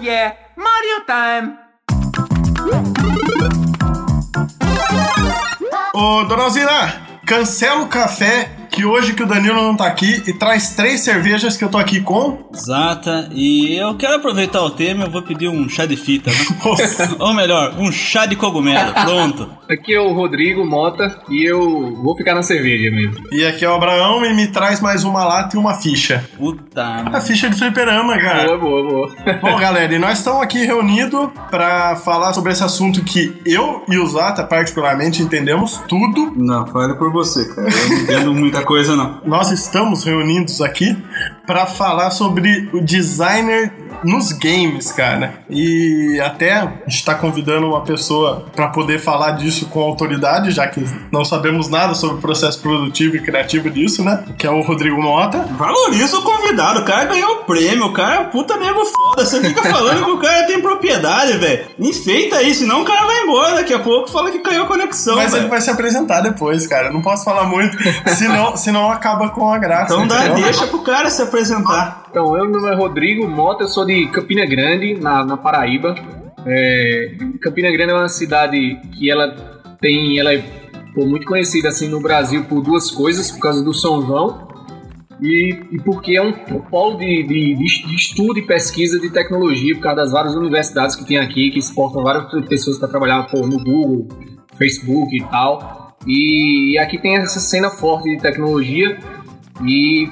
Yeah, Mario time! Ô, dona Alzira, cancela o café que hoje que o Danilo não tá aqui e traz três cervejas que eu tô aqui com. Exata, e eu quero aproveitar o tema, eu vou pedir um chá de fita, né? Ou melhor, um chá de cogumelo, pronto. Aqui é o Rodrigo Mota e eu vou ficar na cerveja mesmo. E aqui é o Abraão e me traz mais uma lata e uma ficha. Puta, A ficha de fliperama, cara. Boa, boa, boa. Bom, galera, e nós estamos aqui reunidos para falar sobre esse assunto que eu e o Zata, particularmente, entendemos tudo. Não, fale por você, cara. Eu não entendo muita coisa, não. Nós estamos reunidos aqui para falar sobre o designer nos games, cara. E até a gente está convidando uma pessoa para poder falar disso com autoridade, já que não sabemos nada sobre o processo produtivo e criativo disso, né? Que é o Rodrigo Mota. Valoriza o convidado, o cara ganhou o prêmio, o cara é um puta nego foda. Você fica falando que o cara tem propriedade, velho. Enfeita aí, senão o cara vai embora daqui a pouco fala que caiu a conexão, Mas ele velho. vai se apresentar depois, cara. Não posso falar muito, senão, senão acaba com a graça. Então dá, entendeu? deixa pro cara se apresentar. Então, eu, meu nome é Rodrigo Mota, eu sou de Campina Grande, na, na Paraíba. É, Campina Grande é uma cidade que ela tem, ela é pô, muito conhecida assim no Brasil por duas coisas, por causa do São João e, e porque é um polo de, de, de estudo e pesquisa de tecnologia, por causa das várias universidades que tem aqui, que exportam várias pessoas para trabalhar pô, no Google, Facebook e tal. E aqui tem essa cena forte de tecnologia e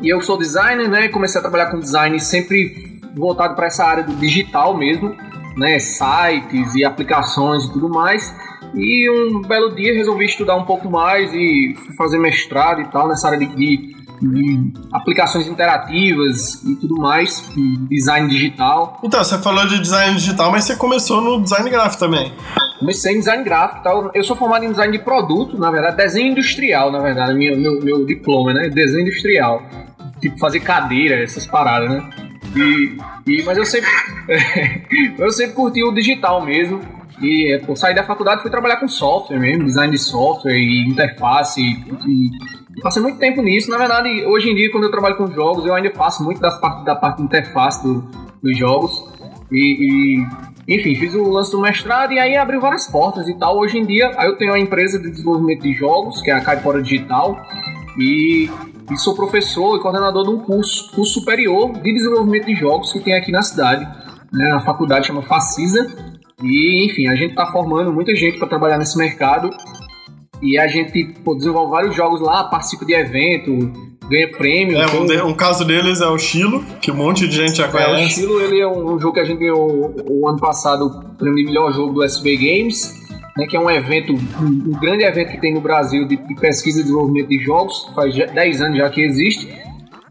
e eu sou designer, né? Comecei a trabalhar com design sempre voltado para essa área do digital mesmo, né? Sites e aplicações e tudo mais. E um belo dia resolvi estudar um pouco mais e fazer mestrado e tal nessa área de, de, de aplicações interativas e tudo mais, e design digital. Então, você falou de design digital, mas você começou no design gráfico também. Comecei em design gráfico e tal. Eu sou formado em design de produto, na verdade, desenho industrial, na verdade, meu, meu, meu diploma, né? Desenho industrial. Tipo, fazer cadeira, essas paradas, né? E, e, mas eu sempre, eu sempre curti o digital mesmo. E é, pô, saí da faculdade fui trabalhar com software mesmo, design de software e interface. E, e passei muito tempo nisso. Na verdade, hoje em dia, quando eu trabalho com jogos, eu ainda faço muito das parte, da parte de interface do, dos jogos. E, e, enfim, fiz o lance do mestrado e aí abriu várias portas e tal. Hoje em dia, aí eu tenho uma empresa de desenvolvimento de jogos, que é a Caipora Digital. E, e sou professor e coordenador de um curso, curso superior de desenvolvimento de jogos que tem aqui na cidade. Né? A faculdade chama Facisa. E, enfim, a gente está formando muita gente para trabalhar nesse mercado. E a gente pô, desenvolve vários jogos lá, participa de evento, ganha prêmio. É, um, de- um caso deles é o Chilo, que um monte de gente já é, o conhece. estilo ele é um, um jogo que a gente ganhou o ano passado o prêmio de melhor jogo do SB Games, né, que é um evento, um, um grande evento que tem no Brasil de, de pesquisa e desenvolvimento de jogos, faz já- 10 anos já que existe.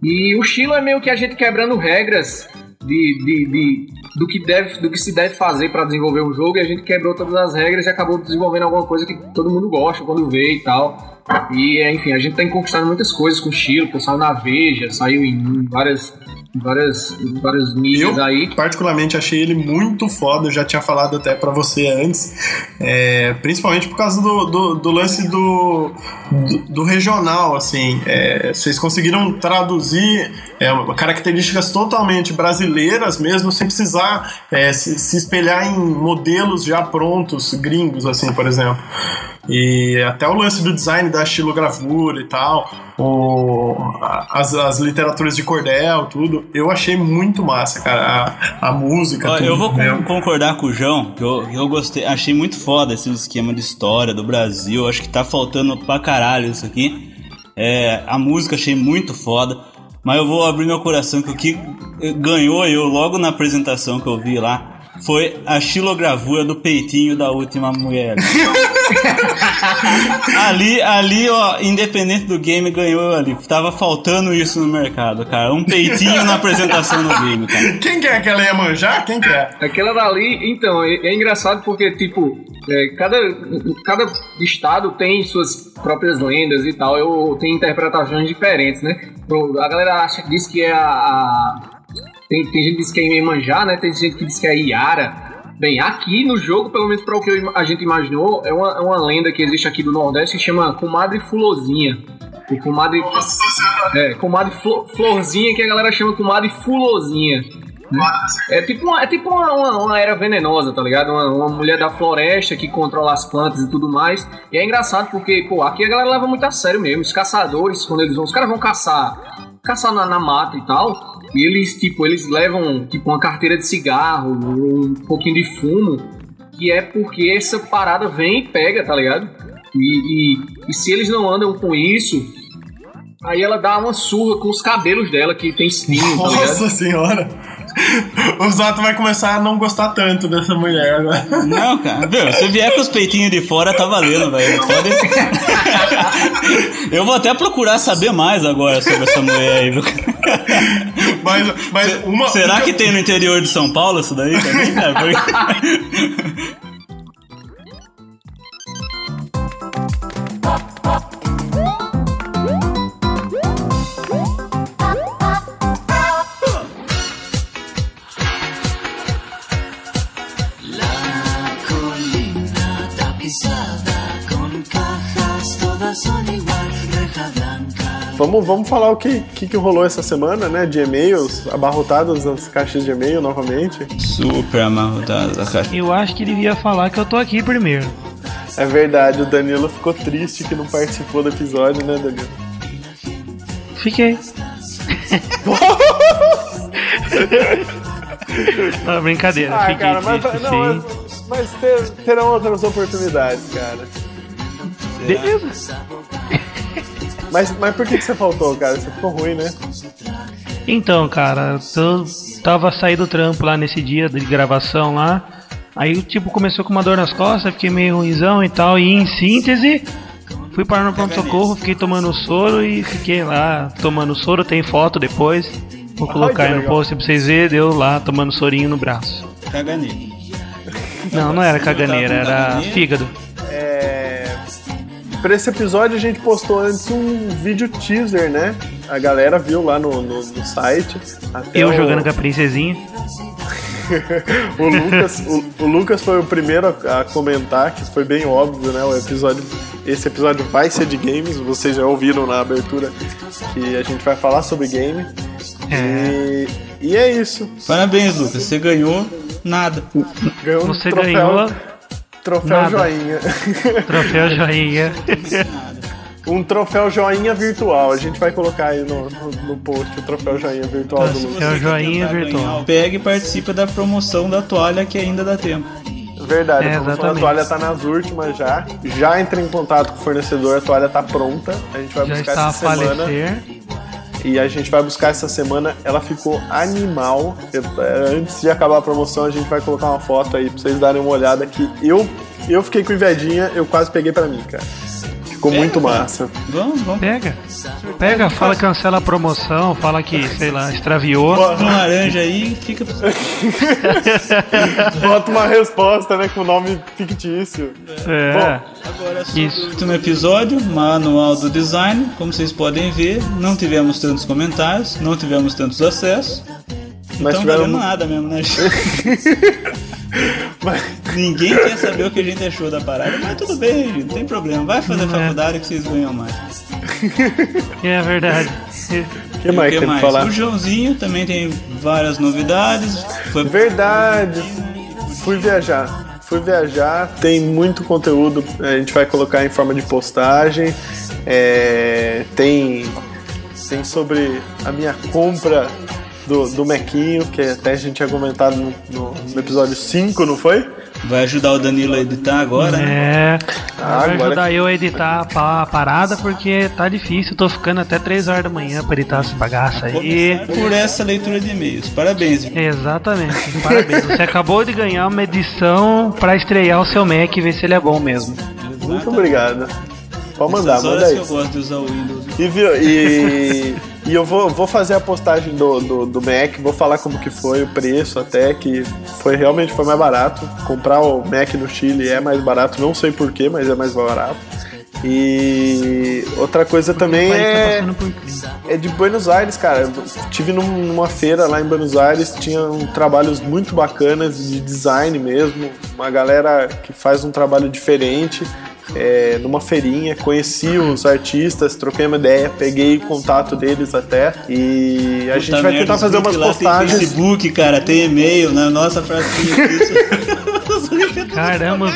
E o estilo é meio que a gente quebrando regras de, de, de- do, que deve, do que se deve fazer para desenvolver um jogo, e a gente quebrou todas as regras e acabou desenvolvendo alguma coisa que todo mundo gosta quando vê e tal. E, é, enfim, a gente tem conquistado muitas coisas com o estilo, que na Veja, saiu em várias, várias, mídias Eu, aí. particularmente, achei ele muito foda. Eu já tinha falado até pra você antes. É, principalmente por causa do, do, do lance do, do, do regional, assim. É, vocês conseguiram traduzir é, características totalmente brasileiras mesmo, sem precisar é, se, se espelhar em modelos já prontos, gringos, assim, por exemplo. E até o lance do design da estilogravura e tal, o, as, as literaturas de cordel, tudo, eu achei muito massa, cara. A, a música. Ó, tudo, eu vou né? concordar com o João, que eu, eu gostei, achei muito foda esse esquema de história do Brasil. Acho que tá faltando pra caralho isso aqui. É, a música achei muito foda. Mas eu vou abrir meu coração que o que ganhou eu logo na apresentação que eu vi lá foi a xilogravura do peitinho da última mulher. ali, ali, ó, independente do game, ganhou eu ali. Tava faltando isso no mercado, cara. Um peitinho na apresentação do game, cara. Quem quer que ela ia manjar? Quem quer? Aquela dali, então, é, é engraçado porque, tipo, é, cada, cada estado tem suas próprias lendas e tal, eu tem interpretações diferentes, né? A galera acha, diz que é a. a- tem, tem gente que diz que é Iemanjá, né? Tem gente que diz que é Iara. Bem, aqui no jogo, pelo menos para o que a gente imaginou, é uma, é uma lenda que existe aqui do Nordeste que chama Comadre Fulozinha. O comadre. É, comadre Flo- Florzinha, que a galera chama comadre Fulozinha. É tipo uma, é tipo uma, uma, uma era venenosa, tá ligado? Uma, uma mulher da floresta que controla as plantas e tudo mais. E é engraçado porque, pô, aqui a galera leva muito a sério mesmo. Os caçadores, quando eles vão, os caras vão caçar, caçar na, na mata e tal. E eles, tipo, eles levam, tipo, uma carteira de cigarro, um pouquinho de fumo, que é porque essa parada vem e pega, tá ligado? E, e, e se eles não andam com isso, aí ela dá uma surra com os cabelos dela, que tem espinho, tá ligado? Nossa senhora! O Zato vai começar a não gostar tanto dessa mulher agora. Não, cara, viu? Se vier com os peitinhos de fora, tá valendo, velho. Pode... Eu vou até procurar saber mais agora sobre essa mulher aí, viu? Mas, mas uma. Será que tem no interior de São Paulo isso daí também, cara? Porque- Vamos, vamos falar o que, que, que rolou essa semana, né? De e-mails abarrotados nas caixas de e-mail novamente. Super amarrotado a caixa. Eu acho que devia falar que eu tô aqui primeiro. É verdade, o Danilo ficou triste que não participou do episódio, né, Danilo? Fiquei. Não, brincadeira. Ah, fiquei cara, mas, triste, não, sim. mas, mas ter- terão outras oportunidades, cara. Beleza. Mas, mas por que, que você faltou, cara? Você ficou ruim, né? Então, cara, eu tava saindo do trampo lá nesse dia de gravação lá. Aí, tipo, começou com uma dor nas costas, fiquei meio ruimzão e tal. E em síntese, fui parar no pronto-socorro, fiquei tomando soro e fiquei lá tomando soro. Tem foto depois. Vou colocar aí no post pra vocês verem. Deu lá tomando sorinho no braço. Caganeiro. Não, não era caganeira, era fígado. Pra esse episódio a gente postou antes um vídeo teaser, né? A galera viu lá no, no, no site. Até Eu o- jogando com a princesinha. O Lucas, o, o Lucas foi o primeiro a, a comentar, que foi bem óbvio, né? O episódio, esse episódio vai ser de games, vocês já ouviram na abertura que a gente vai falar sobre game. É. E, e é isso. Parabéns, Lucas. Você ganhou nada. Ganhou um Você troféu, ganhou troféu nada. joinha. troféu joinha. um troféu joinha virtual. A gente vai colocar aí no, no, no post o troféu joinha virtual do Lucas. É o joinha virtual. ganhar, Pega e participa da promoção da toalha que ainda dá tempo. Verdade, É, a promoção da exatamente. toalha tá nas últimas já. Já entre em contato com o fornecedor, a toalha tá pronta. A gente vai Já buscar está a essa semana. falecer. E a gente vai buscar essa semana. Ela ficou animal. É, Antes de acabar a promoção, a gente vai colocar uma foto aí pra vocês darem uma olhada aqui. Eu, eu fiquei com invejinha, eu quase peguei pra mim, cara. Ficou muito massa. Vamos, vamos. Pega. Pega, fala que cancela a promoção, fala que, sei lá, extraviou. Um laranja aí e fica. Bota uma resposta, né, com nome fictício. É. Agora sobre Isso. o último episódio, manual do design. Como vocês podem ver, não tivemos tantos comentários, não tivemos tantos acessos. Mas então tiveram- valeu nada mesmo, né? Mas- Ninguém quer saber o que a gente achou da parada, mas tudo bem, gente, não tem problema. Vai fazer Não é. faculdade que vocês ganham mais. É verdade. O que mais o que mais? falar? O Joãozinho também tem várias novidades. Foi Verdade. Fui viajar. Fui viajar, tem muito conteúdo, a gente vai colocar em forma de postagem. É, tem, tem sobre a minha compra do, do Mequinho, que até a gente tinha comentado no, no- no episódio 5, não foi? Vai ajudar o Danilo a editar agora, né? É. Ah, vai agora ajudar eu a editar a pa- a parada porque tá difícil. Tô ficando até 3 horas da manhã pra editar essa bagaça aí. Por essa leitura de e-mails. Parabéns. viu? Exatamente, parabéns. Você acabou de ganhar uma edição pra estrear o seu Mac e ver se ele é bom mesmo. muito obrigado. Pode mandar, manda aí. que eu gosto de usar o Windows. E, viu, e, e eu vou, vou fazer a postagem do, do, do Mac, vou falar como que foi o preço até, que foi realmente foi mais barato. Comprar o Mac no Chile é mais barato, não sei porquê, mas é mais barato. E outra coisa também país tá é, é de Buenos Aires, cara. Eu tive num- numa feira lá em Buenos Aires, tinham trabalhos muito bacanas de design mesmo, uma galera que faz um trabalho diferente. É, numa feirinha, conheci os artistas, troquei uma ideia, peguei contato deles até e a Puta gente vai merda, tentar fazer umas lá Tem postagens. Facebook, cara, tem e-mail, na nossa isso. Caramba, os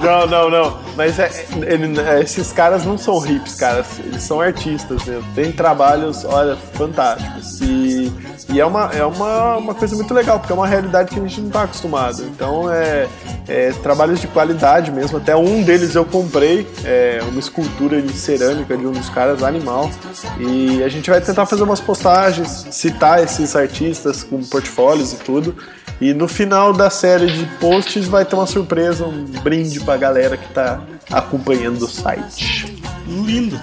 Não, não, não. Mas é- ele- é, esses caras não são hips, caras. Eles são artistas mesmo. Tem trabalhos, olha, fantásticos. E, e é, uma, é uma, uma coisa muito legal, porque é uma realidade que a gente não está acostumado. Então é, é trabalhos de qualidade mesmo. Até um deles eu comprei, é uma escultura de cerâmica de um dos caras, animal. E a gente vai tentar fazer umas postagens, citar esses artistas com portfólios e tudo. E no final da série de posts vai ter uma surpresa, um brinde pra galera que tá acompanhando o site. Lindo.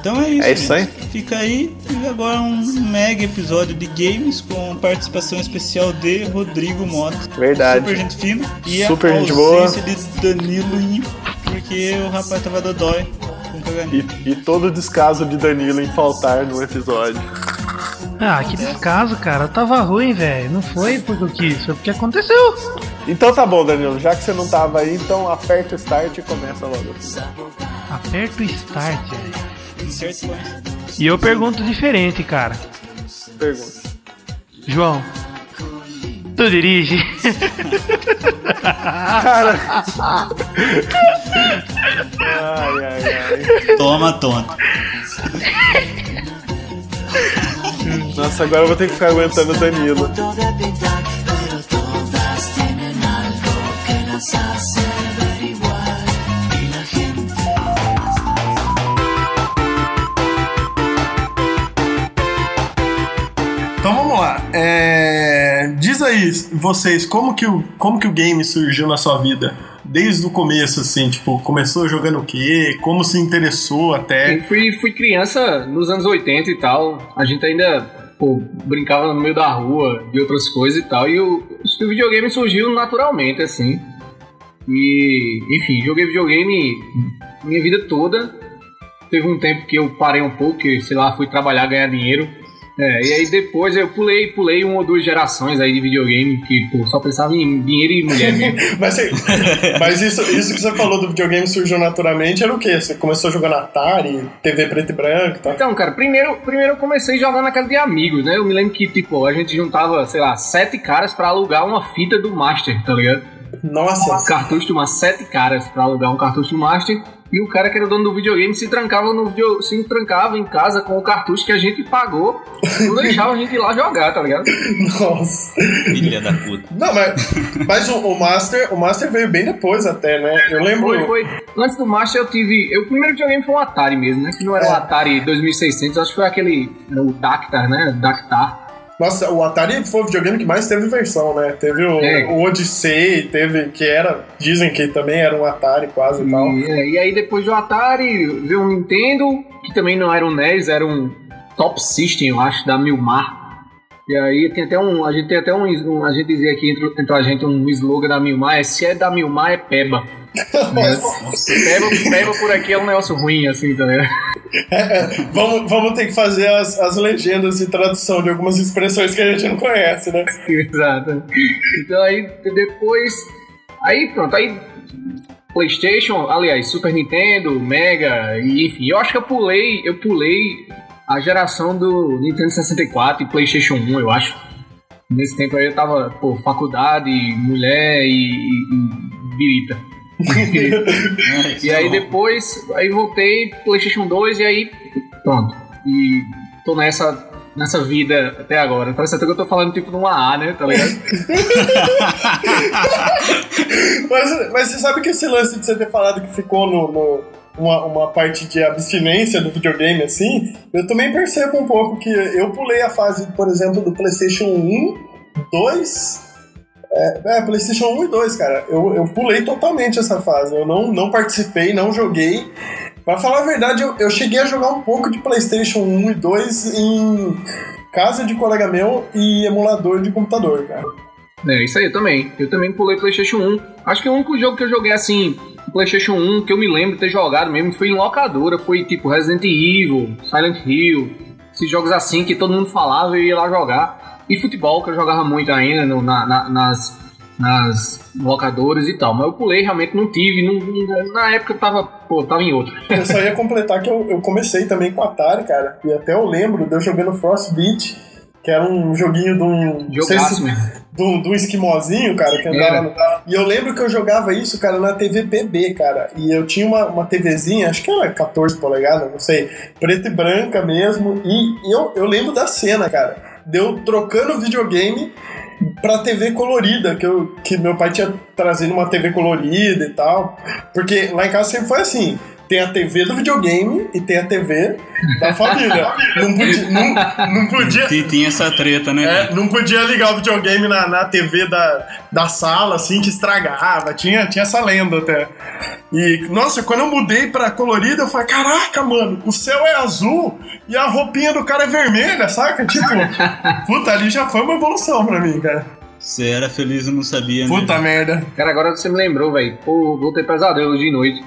Então é isso. É isso aí? gente. Fica aí. E agora um mega episódio de games com participação especial de Rodrigo Mota. Verdade. Super gente fina. E Super a gente boa. ausência de Danilo em- porque o rapaz tava dodói. E, e todo o descaso de Danilo em faltar no episódio. Ah, que descaso, cara. Tava ruim, velho. Não foi porque eu quis, foi porque aconteceu. Então tá bom, Danilo. Já que você não tava aí, então aperta o start e começa logo. Aperta o start, sequência. E eu pergunto diferente, cara. Pergunta. João, tu dirige? Cara. ai, ai, ai. Toma, tonto. Nossa, agora eu vou ter que ficar aguentando o Danilo. Então vamos lá. É, Diz aí, vocês, como que, o, como que o game surgiu na sua vida? Desde o começo, assim, tipo, começou jogando o quê? Como se interessou até? Eu fui, fui criança nos anos 80 e tal. A gente ainda pô, brincava no meio da rua de outras coisas e tal. E acho que o videogame surgiu naturalmente, assim. E, enfim, joguei videogame minha vida toda. Teve um tempo que eu parei um pouco, que, sei lá, fui trabalhar, ganhar dinheiro. É, e aí depois eu pulei, pulei uma ou duas gerações aí de videogame que pô, só pensava em dinheiro e mulher mesmo. Mas, você- mas isso, isso que você falou do videogame surgiu naturalmente era o quê? Você começou jogando Atari, TV preto e branco e tal? Então, cara, primeiro, primeiro eu comecei jogando na casa de amigos, né? Eu me lembro que, tipo, a gente juntava, sei lá, sete caras pra alugar uma fita do Master, tá ligado? Um Nossa, cartucho de umas sete caras pra alugar um cartucho do Master. E o cara que era o dono do videogame se trancava no video, se trancava em casa com o cartucho que a gente pagou. Não deixava a gente ir lá jogar, tá ligado? nossa. Filha da puta. Não, mas, mas o, o Master, o Master veio bem depois até, né? Eu lembro. Foi, foi. Antes do Master eu tive. Eu, o primeiro videogame foi um Atari mesmo, né? Que não era o É. Atari 2600, acho que foi aquele. Era o Dactar, né? Dactar. Nossa, o Atari foi o videogame que mais teve versão, né? Teve o, É. o Odyssey, teve, que era, dizem que também era um Atari quase e tal. E, é, e aí depois do Atari veio um Nintendo, que também não era um NES, era um Top System, eu acho, da Milmar. E aí tem até um. A gente tem até um. um- a gente dizia aqui entre, entre a gente um slogan da Milmar, é se é da Milmar é Peba. Peba, Peba por aqui é um negócio ruim, assim, tá ligado? Vamos, vamos ter que fazer as, as legendas de tradução de algumas expressões que a gente não conhece, né? Exato. Então aí depois. Aí pronto, aí. PlayStation, aliás, Super Nintendo, Mega, enfim, eu acho que eu pulei, eu pulei a geração do Nintendo 64 e PlayStation 1, eu acho. Nesse tempo aí eu tava, pô, faculdade, mulher e, e, e birita. E aí depois, aí voltei, PlayStation 2 e aí pronto. E tô nessa, nessa vida até agora. Parece até que eu tô falando tipo numa A, né? Tá ligado? Mas, mas você sabe que esse lance de você ter falado que ficou no, no- uma, uma parte de abstinência do videogame assim, eu também percebo um pouco que eu pulei a fase, por exemplo, do PlayStation 1, 2. É, é, PlayStation 1 e 2, cara. Eu, eu pulei totalmente essa fase. Eu não, não participei, não joguei. Pra falar a verdade, eu, eu cheguei a jogar um pouco de PlayStation 1 e 2 em casa de colega meu e emulador de computador, cara. É, isso aí eu também. Eu também pulei PlayStation 1. Acho que o único jogo que eu joguei assim, PlayStation 1, que eu me lembro de ter jogado mesmo, foi em locadora. Foi tipo Resident Evil, Silent Hill, esses jogos assim que todo mundo falava e eu ia lá jogar. E futebol, que eu jogava muito ainda no- na- na- nas, nas locadoras e tal. Mas eu pulei, realmente não tive. não- na época eu tava, pô, tava em outra. Eu só ia completar que eu, eu comecei também com Atari, cara. E até eu lembro de eu jogando Frostbeat, que era um joguinho de um. não sei Jogaço se- mesmo. de um, de um esquimozinho, cara, que andava no... E eu lembro que eu jogava isso, cara, na TV PB, cara. E eu tinha uma, uma TVzinha, acho que era 14 polegadas, não sei, preta e branca mesmo. E eu, eu lembro da cena, cara. Deu trocando videogame pra TV colorida, que, eu, que meu pai tinha trazido uma TV colorida e tal. Porque lá em casa sempre foi assim. Tem a TV do videogame e tem a TV da família. não, podia, não, não podia, E tinha essa treta, né? é, não podia ligar o videogame na, na TV da, da sala, assim, que estragava. Tinha, tinha essa lenda até. E, nossa, quando eu mudei pra colorida, eu falei, caraca, mano, o céu é azul e a roupinha do cara é vermelha, saca? Tipo, puta, ali já foi uma evolução pra mim, cara. Você era feliz e não sabia, né? Puta merda. Cara, agora você me lembrou, velho. Pô, vou ter pesadelo hoje de noite.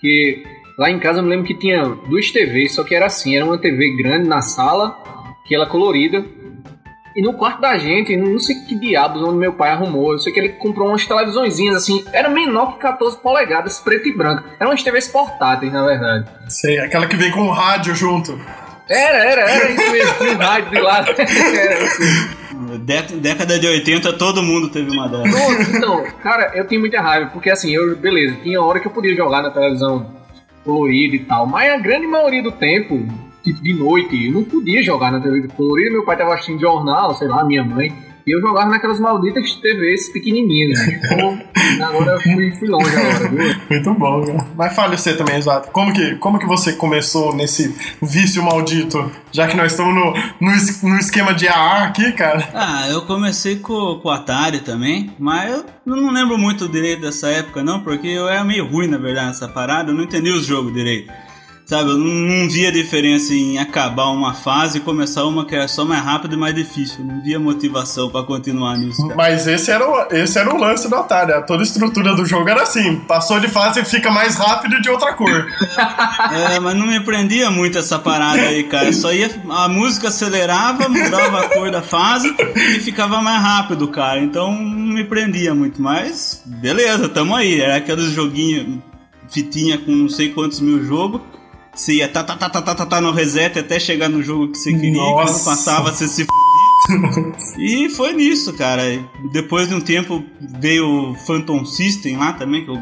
Que lá em casa eu me lembro que tinha duas TVs, só que era assim: era uma TV grande na sala, que ela colorida. E no quarto da gente, não sei que diabos onde meu pai arrumou. Eu sei que ele comprou umas televisõezinhas assim, era menor que 14 polegadas, preto e branco. Eram umas TVs portáteis, na verdade. Sei, aquela que vem com o rádio junto. Era, era, era isso mesmo, tinha um rádio de lado. era. Dé- Década de 80, todo mundo teve uma dessas. Pronto, então, cara, eu tenho muita raiva, porque assim, eu, beleza, tinha hora que eu podia jogar na televisão colorida e tal, mas a grande maioria do tempo, tipo de noite, eu não podia jogar na televisão colorida, meu pai tava assistindo jornal, sei lá, minha mãe, e eu jogava naquelas malditas TVs pequenininhas, né? Então, agora eu fui, fui longe agora, viu? Muito bom, cara. Mas fale você também, exato. Como que, como que você começou nesse vício maldito? Já que nós estamos no, no, no esquema de AA aqui, cara. Ah, eu comecei com, com o Atari também, mas eu não lembro muito direito dessa época não, porque eu era meio ruim na verdade nessa parada, eu não entendia os jogos direito. Sabe, eu não, via diferença em acabar uma fase e começar uma que era só mais rápida e mais difícil. Eu Não via motivação pra continuar nisso. cara. Mas esse era, o, esse era o lance do Atari. né? Toda a estrutura do jogo era assim. Passou de fase e fica mais rápido de outra cor. É, mas não me prendia muito essa parada aí, cara. Só ia. A música acelerava, mudava a cor da fase e ficava mais rápido, cara. Então não me prendia muito. Mas beleza, tamo aí. Era aqueles joguinhos, fitinha com não sei quantos mil jogos. Você ia tá, tá, tá, tá, tá, tá, tá no reset até chegar no jogo que você queria. E quando Nossa. passava, você se e foi nisso, cara. Depois de um tempo veio o Phantom System lá também, que eu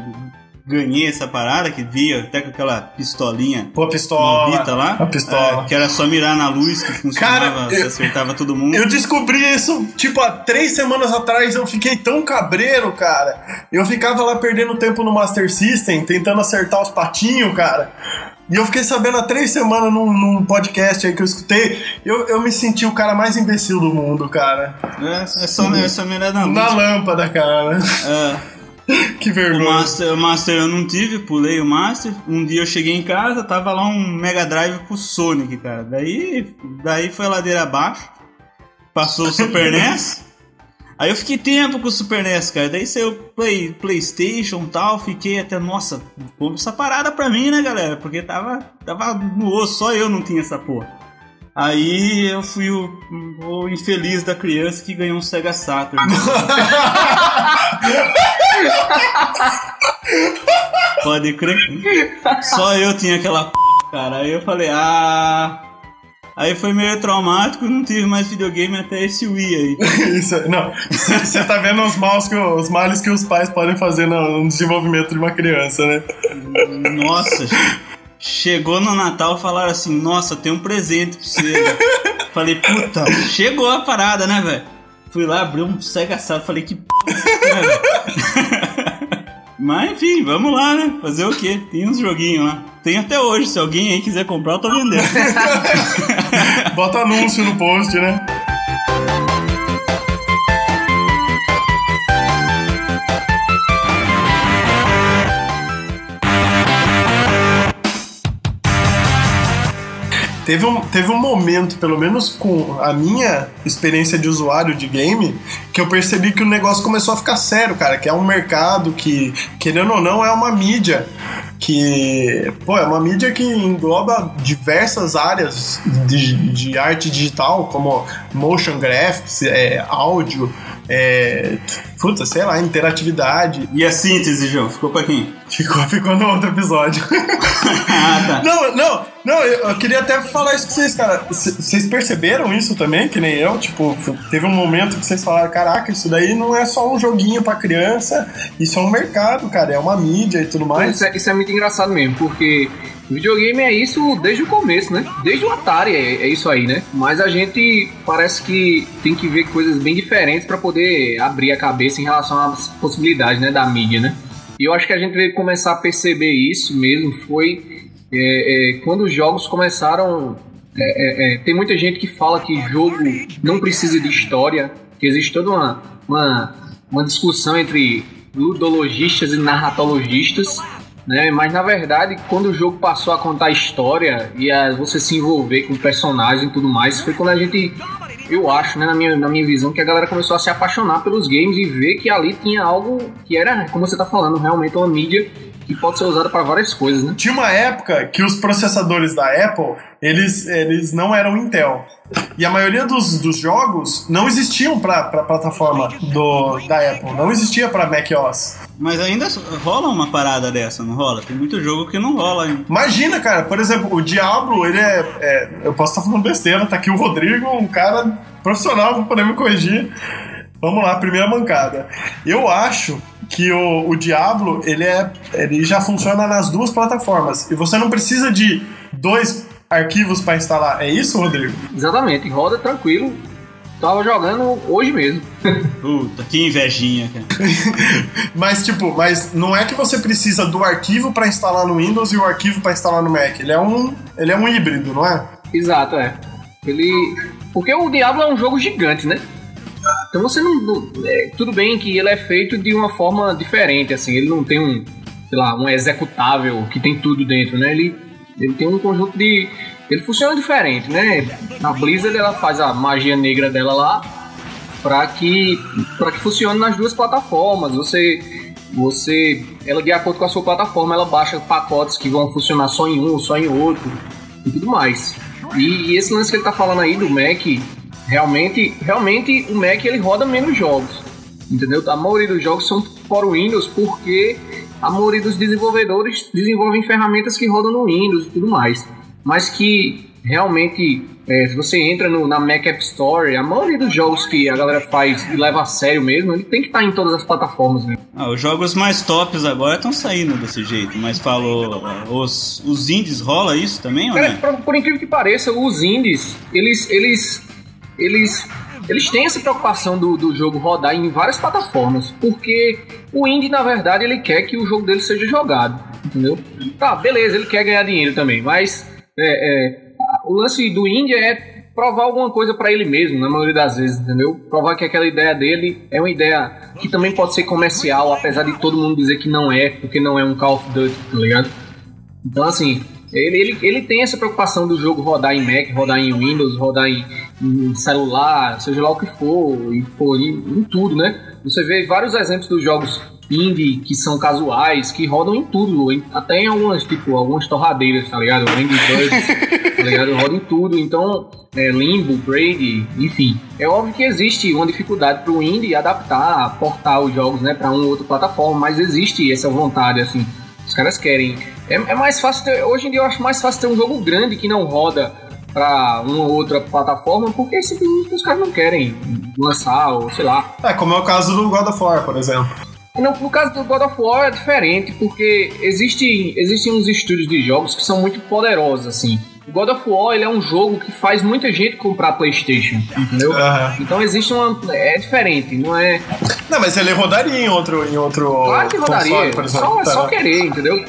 ganhei essa parada, que via até com aquela pistolinha Pô, pistola. maldita lá. A pistola. É, que era só mirar na luz que funcionava, Cara, você eu- acertava todo mundo. Eu descobri isso, tipo, há três semanas atrás eu fiquei tão cabreiro, cara. Eu ficava lá perdendo tempo no Master System, tentando acertar os patinhos, cara. E eu fiquei sabendo há três semanas num, num podcast aí que eu escutei, eu, eu me senti o cara mais imbecil do mundo, cara. É, é só, é só mirar na. Na lâmpada, cara. É. Que O vergonha. Master, o Master eu não tive, pulei o Master. Um dia eu cheguei em casa, tava lá um Mega Drive pro Sonic, cara. Daí, daí foi a ladeira abaixo. Passou o Super NES. Aí eu fiquei tempo com o Super NES, cara. Daí saiu Play, PlayStation e tal. Fiquei até, nossa, compra essa parada pra mim, né, galera? Porque tava, tava no osso, só eu não tinha essa porra. Aí eu fui o, o infeliz da criança que ganhou um Sega Saturn. Pode crer. Só eu tinha aquela p, cara. Aí eu falei, ah. Aí foi meio traumático, não tive mais videogame até esse Wii aí. Isso, não, você tá vendo os, maus que, os males que os pais podem fazer no, no desenvolvimento de uma criança, né? Nossa, chegou no Natal falaram assim: Nossa, tem um presente pra você. velho." Falei, puta, chegou a parada, né, velho? Fui lá, abri um Sega Saturn, falei, que p, né? Mas enfim, vamos lá, né? Fazer o quê? Tem uns joguinhos lá. Tem até hoje, se alguém aí quiser comprar, eu tô vendendo. Bota anúncio no post, né? Teve um, teve um momento, pelo menos com a minha experiência de usuário de game, que eu percebi que o negócio começou a ficar sério, cara. Que é um mercado que, querendo ou não, é uma mídia. Que, pô, é uma mídia que engloba diversas áreas de, de arte digital, como motion graphics, é, áudio, é, puta, sei lá, interatividade. E a síntese, João? Ficou pra quem? Ficou, ficou no outro episódio. Ah, tá. Não, não, não, eu, eu queria até falar isso com vocês, cara. Vocês perceberam isso também, que nem eu? Tipo, teve um momento que vocês falaram: caraca, isso daí não é só um joguinho pra criança, isso é um mercado, cara, é uma mídia e tudo mais. Isso é, isso é muito engraçado mesmo, porque videogame é isso desde o começo, né? Desde o Atari é, é isso aí, né? Mas a gente parece que tem que ver coisas bem diferentes pra poder abrir a cabeça em relação às possibilidades, né, da mídia, né? E eu acho que a gente veio começar a perceber isso mesmo foi é, é, quando os jogos começaram. é, é, é, tem muita gente que fala que jogo não precisa de história, que existe toda uma, uma, uma discussão entre ludologistas e narratologistas, né? Mas na verdade, quando o jogo passou a contar história e a você se envolver com personagens e tudo mais, foi quando a gente, eu acho, né, na minha, na minha visão, que a galera começou a se apaixonar pelos games e ver que ali tinha algo que era, como você tá falando, realmente uma mídia que pode ser usada para várias coisas, né? Tinha uma época que os processadores da Apple, eles, eles não eram Intel. E a maioria dos, dos jogos não existiam pra, pra plataforma do, da Apple, não existia pra macOS. Mas ainda rola uma parada dessa, não rola? Tem muito jogo que não rola ainda. Imagina, cara, por exemplo, o Diablo, ele é. é- eu posso estar falando besteira, tá aqui o Rodrigo, um cara profissional pra poder me corrigir. Vamos lá, primeira mancada. Eu acho que o, o Diablo, ele, é, ele já funciona nas duas plataformas. E você não precisa de dois arquivos pra instalar. É isso, Rodrigo? Exatamente, roda tranquilo. Tava jogando hoje mesmo. Puta, que invejinha, cara. Mas, tipo, mas não é que você precisa do arquivo pra instalar no Windows e o arquivo pra instalar no Mac. Ele é um, ele é um híbrido, não é? Exato, é. Ele. Porque o Diablo é um jogo gigante, né? Então você não. não- é, tudo bem que ele é feito de uma forma diferente, assim. Ele não tem um, sei lá, um executável que tem tudo dentro, né? Ele, ele tem um conjunto de. Ele funciona diferente, né? A Blizzard ela faz a magia negra dela lá para que para que funcione nas duas plataformas. Você você ela de acordo com a sua plataforma, ela baixa pacotes que vão funcionar só em um, só em outro e tudo mais. E, e esse lance que ele tá falando aí do Mac, realmente, realmente o Mac ele roda menos jogos. Entendeu? A maioria dos jogos são for Windows porque a maioria dos desenvolvedores desenvolvem ferramentas que rodam no Windows e tudo mais. Mas que realmente, é, se você entra no- na Mac App Store, a maioria dos jogos que a galera faz e leva a sério mesmo, ele tem que estar em todas as plataformas. Né? Ah, os jogos mais tops agora estão saindo desse jeito, mas falou. Os, os indies rola isso também ou Cara, não? por, por incrível que pareça, os indies, eles, eles, eles, eles têm essa preocupação do, do jogo rodar em várias plataformas, porque o indie, na verdade, ele quer que o jogo dele seja jogado, entendeu? Tá, beleza, ele quer ganhar dinheiro também, mas é, é, o lance do indie é provar alguma coisa pra ele mesmo, na maioria das vezes, entendeu? Provar que aquela ideia dele é uma ideia que também pode ser comercial, apesar de todo mundo dizer que não é, porque não é um Call of Duty, tá ligado? Então, assim, ele, ele, ele tem essa preocupação do jogo rodar em Mac, rodar em Windows, rodar em, em celular, seja lá o que for, e pô, em, em tudo, né? Você vê vários exemplos dos jogos indie que são casuais, que rodam em tudo, em- até em algumas, tipo, algumas torradeiras, tá ligado? Angry Birds, tá ligado? Roda em tudo. Então, é, Limbo, Braid, enfim. É óbvio que existe uma dificuldade pro indie adaptar, portar os jogos, né, pra uma ou outra plataforma, mas existe essa vontade, assim. Os caras querem. É, é mais fácil ter, Hoje em dia eu acho mais fácil ter um jogo grande que não roda pra uma ou outra plataforma, porque simplesmente os caras não querem lançar, ou sei lá. É, como é o caso do God of War, por exemplo. No, no caso do God of War é diferente, porque existe, existem uns estúdios de jogos que são muito poderosos, assim. God of War ele é um jogo que faz muita gente comprar Playstation, entendeu? Então existe uma... é diferente, não é... Não, mas ele rodaria em outro, em outro Claro que rodaria, console, só, é só querer, entendeu?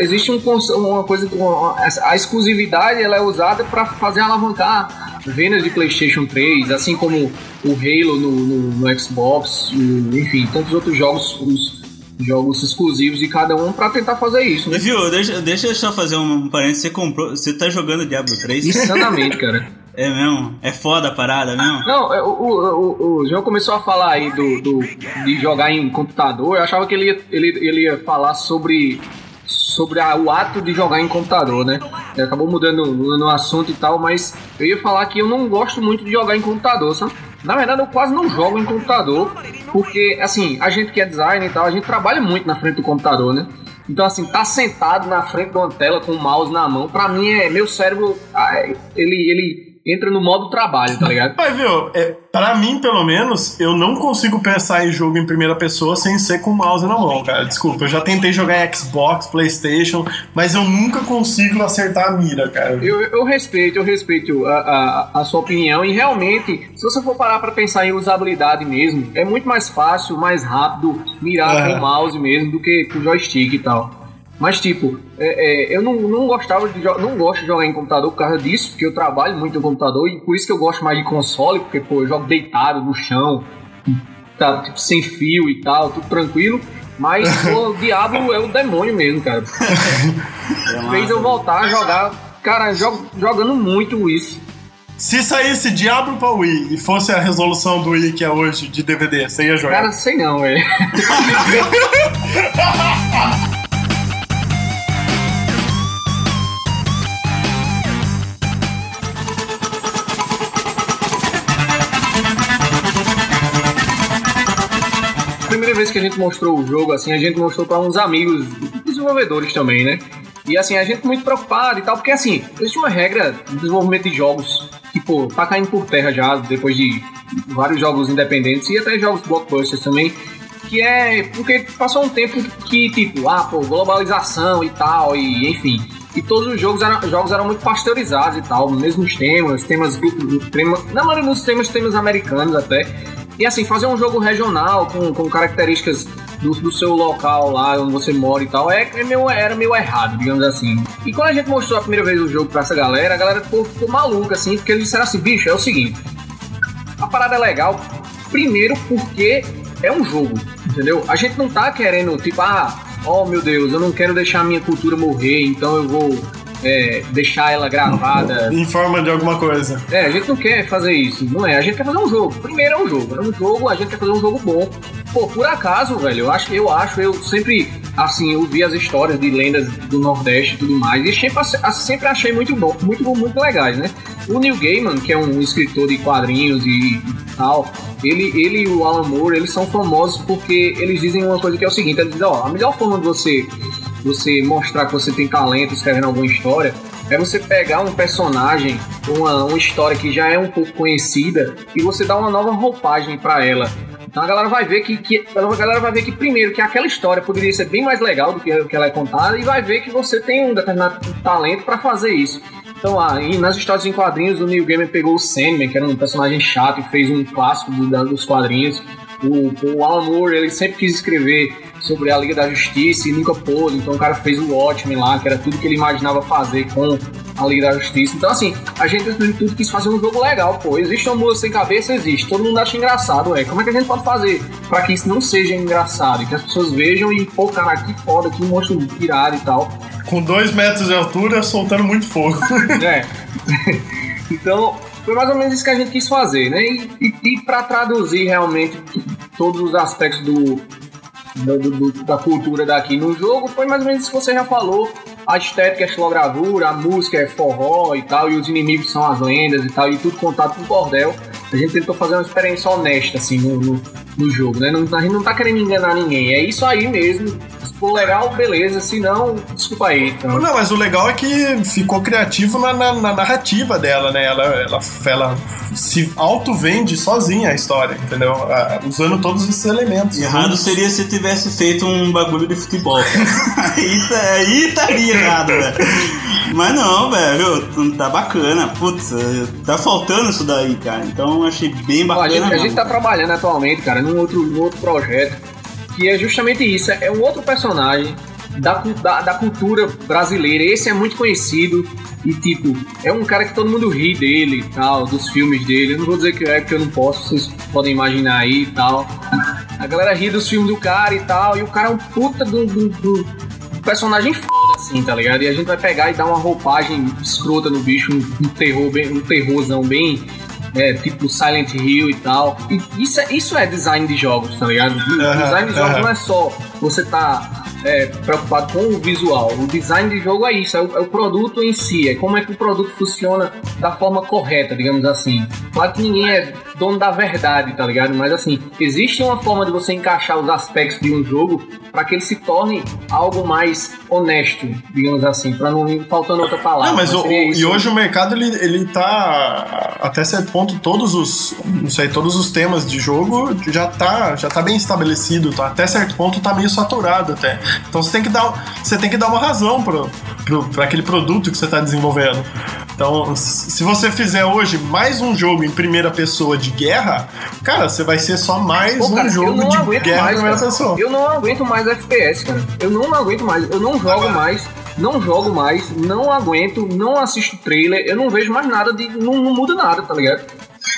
Existe um, uma coisa, uma- a exclusividade ela é usada para fazer alavancar vendas de PlayStation 3, assim como o Halo no, no- no Xbox, enfim, tantos outros jogos, os jogos exclusivos de cada um para tentar fazer isso, né? Viu, deixa, deixa eu só fazer um parênteses. Você comprou. Você tá jogando Diablo 3? Insanamente, cara. É mesmo? É foda a parada mesmo? Não, é, o, o, o, o João começou a falar aí do, do- de jogar em computador. Eu achava que ele ia, ele, ele ia falar sobre, sobre a- o ato de jogar em computador, né? Ele acabou mudando, mudando o assunto e tal, mas eu ia falar que eu não gosto muito de jogar em computador, sabe? Na verdade, eu quase não jogo em computador, Porque, assim, a gente que é designer e tal, a gente trabalha muito na frente do computador, né? Então, assim, tá sentado na frente de uma tela com o mouse na mão, pra mim é. Meu cérebro, ah, ele, ele entra no modo trabalho, tá ligado? Mas, viu, é, pra mim, pelo menos, eu não consigo pensar em jogo em primeira pessoa sem ser com o mouse na mão, cara. Desculpa, eu já tentei jogar Xbox, Playstation, mas eu nunca consigo acertar a mira, cara. Eu, eu respeito, eu respeito a, a, a sua opinião e realmente, se você for parar pra pensar em usabilidade mesmo, é muito mais fácil, mais rápido mirar É. com o mouse mesmo do que com o joystick e tal. Mas tipo, é, é, eu não, não gostava de não gosto de jogar em computador por causa disso, porque eu trabalho muito no computador e por isso que eu gosto mais de console, porque pô, eu jogo deitado no chão, tá tipo sem fio e tal, tudo tranquilo. Mas pô, o Diablo é o demônio mesmo, cara. Fez eu voltar a jogar, cara, jo- jogando muito isso. Se saísse Diablo pra Wii e fosse a resolução do Wii que é hoje de DVD, você ia jogar? Cara, sei não, velho. vez que a gente mostrou o jogo, assim, a gente mostrou para uns amigos desenvolvedores também, né? E assim, a gente muito preocupado e tal, porque assim, existe uma regra de desenvolvimento de jogos que, pô, tá caindo por terra já, depois de vários jogos independentes e até jogos blockbusters também, que é porque passou um tempo que, tipo, ah, pô, globalização e tal, e enfim. E todos os jogos eram, jogos eram muito pasteurizados e tal, mesmos temas, temas, tema, na maioria dos temas, temas americanos até. E assim, fazer um jogo regional com, com características do, do seu local lá, onde você mora e tal, é, é meio, era meio errado, digamos assim. E quando a gente mostrou a primeira vez o jogo pra essa galera, a galera pô, ficou maluca, assim, porque eles disseram assim, bicho, é o seguinte, a parada é legal, primeiro porque é um jogo, entendeu? A gente não tá querendo, tipo, ah, oh meu Deus, eu não quero deixar a minha cultura morrer, então eu vou é, deixar ela gravada. Em forma de alguma coisa. É, a gente não quer fazer isso, não é? A gente quer fazer um jogo. Primeiro é um jogo, é um jogo, a gente quer fazer um jogo bom. Pô, por acaso, velho, eu acho, eu acho, eu sempre, assim, eu vi as histórias de lendas do Nordeste e tudo mais, e sempre, sempre achei muito bom, muito bom, muito legais, né? O Neil Gaiman, que é um escritor de quadrinhos e tal, ele, ele e o Alan Moore, eles são famosos porque eles dizem uma coisa que é o seguinte, eles dizem, ó, a melhor forma de você, você mostrar que você tem talento escrevendo alguma história é você pegar um personagem, uma, uma história que já é um pouco conhecida e você dar uma nova roupagem para ela. Então a galera vai ver que, que a galera vai ver que primeiro que aquela história poderia ser bem mais legal do que, que ela é contada e vai ver que você tem um determinado talento para fazer isso. Então, ah, e nas histórias em quadrinhos, o Neil Gaiman pegou o Sandman, que era um personagem chato, e fez um clássico do, da, dos quadrinhos. O, o Alan Moore, ele sempre quis escrever sobre a Liga da Justiça e nunca pôde. Então o cara fez o Watchmen lá, que era tudo que ele imaginava fazer com a Liga da Justiça. Então, assim, a gente, antes de tudo, quis fazer um jogo legal, pô. Existe uma mula sem cabeça? Existe. Todo mundo acha engraçado, é. Como é que a gente pode fazer pra que isso não seja engraçado? E que as pessoas vejam e, pô, cara, que foda, que monstro pirado e tal. Com dois metros de altura, soltando muito fogo. É. então, foi mais ou menos isso que a gente quis fazer, né? E, e, e para traduzir realmente todos os aspectos do, do- do- da cultura daqui no jogo, foi mais ou menos isso que você já falou. A estética é xilogravura, a música é forró e tal, e os inimigos são as lendas e tal, e tudo contado com cordel. A gente tentou fazer uma experiência honesta, assim, no, no, no jogo, né? Não, a gente não tá querendo enganar ninguém, é isso aí mesmo. Se for legal, beleza, se não, desculpa aí. Então. Não, mas o legal é que ficou criativo na, na- na narrativa dela, né? Ela, ela, ela se auto-vende sozinha a história, entendeu? Usando todos esses elementos. Errado seria se tivesse feito um bagulho de futebol. aí, tá- aí estaria errado, velho. Mas não, velho, tá bacana. Putz, tá faltando isso daí, cara. Então achei bem Ó, bacana. a, gente, a gente tá trabalhando atualmente, cara, num outro, num outro projeto, que é justamente isso, é um outro personagem da, da, da cultura brasileira. Esse é muito conhecido e, tipo, é um cara que todo mundo ri dele e tal, dos filmes dele. Eu não vou dizer que é, porque eu não posso, vocês podem imaginar aí e tal. A galera ri dos filmes do cara e tal, e o cara é um puta do, do, do personagem foda, assim, tá ligado? E a gente vai pegar e dar uma roupagem escrota no bicho, um, um terror, bem, um terrorzão bem é, tipo Silent Hill e tal. E isso é, isso é design de jogos, tá ligado? O Aham, design de jogos não é só você tá é, preocupado com o visual. O design de jogo é isso, é o, é o produto em si, é como é que o produto funciona da forma correta, digamos assim. Claro que ninguém é dono da verdade, tá ligado? Mas assim, existe uma forma de você encaixar os aspectos de um jogo para que ele se torne algo mais honesto, digamos assim, para não ir faltando outra palavra. Não, mas seria o- e hoje o mercado ele, ele tá até certo ponto todos os não sei todos os temas de jogo já tá já tá bem estabelecido tá? até certo ponto tá meio saturado até então você tem que dar você tem que dar uma razão pro, pro, pra aquele produto que você tá desenvolvendo então se você fizer hoje mais um jogo em primeira pessoa de guerra cara você vai ser só mais Pô, cara, um eu jogo não de aguento guerra em mais, primeira cara. pessoa Eu não aguento mais FPS, cara. Eu não aguento mais. Eu não jogo mais. Não jogo mais. Não aguento. Não assisto trailer. Eu não vejo mais nada de. Não, não muda nada, tá ligado?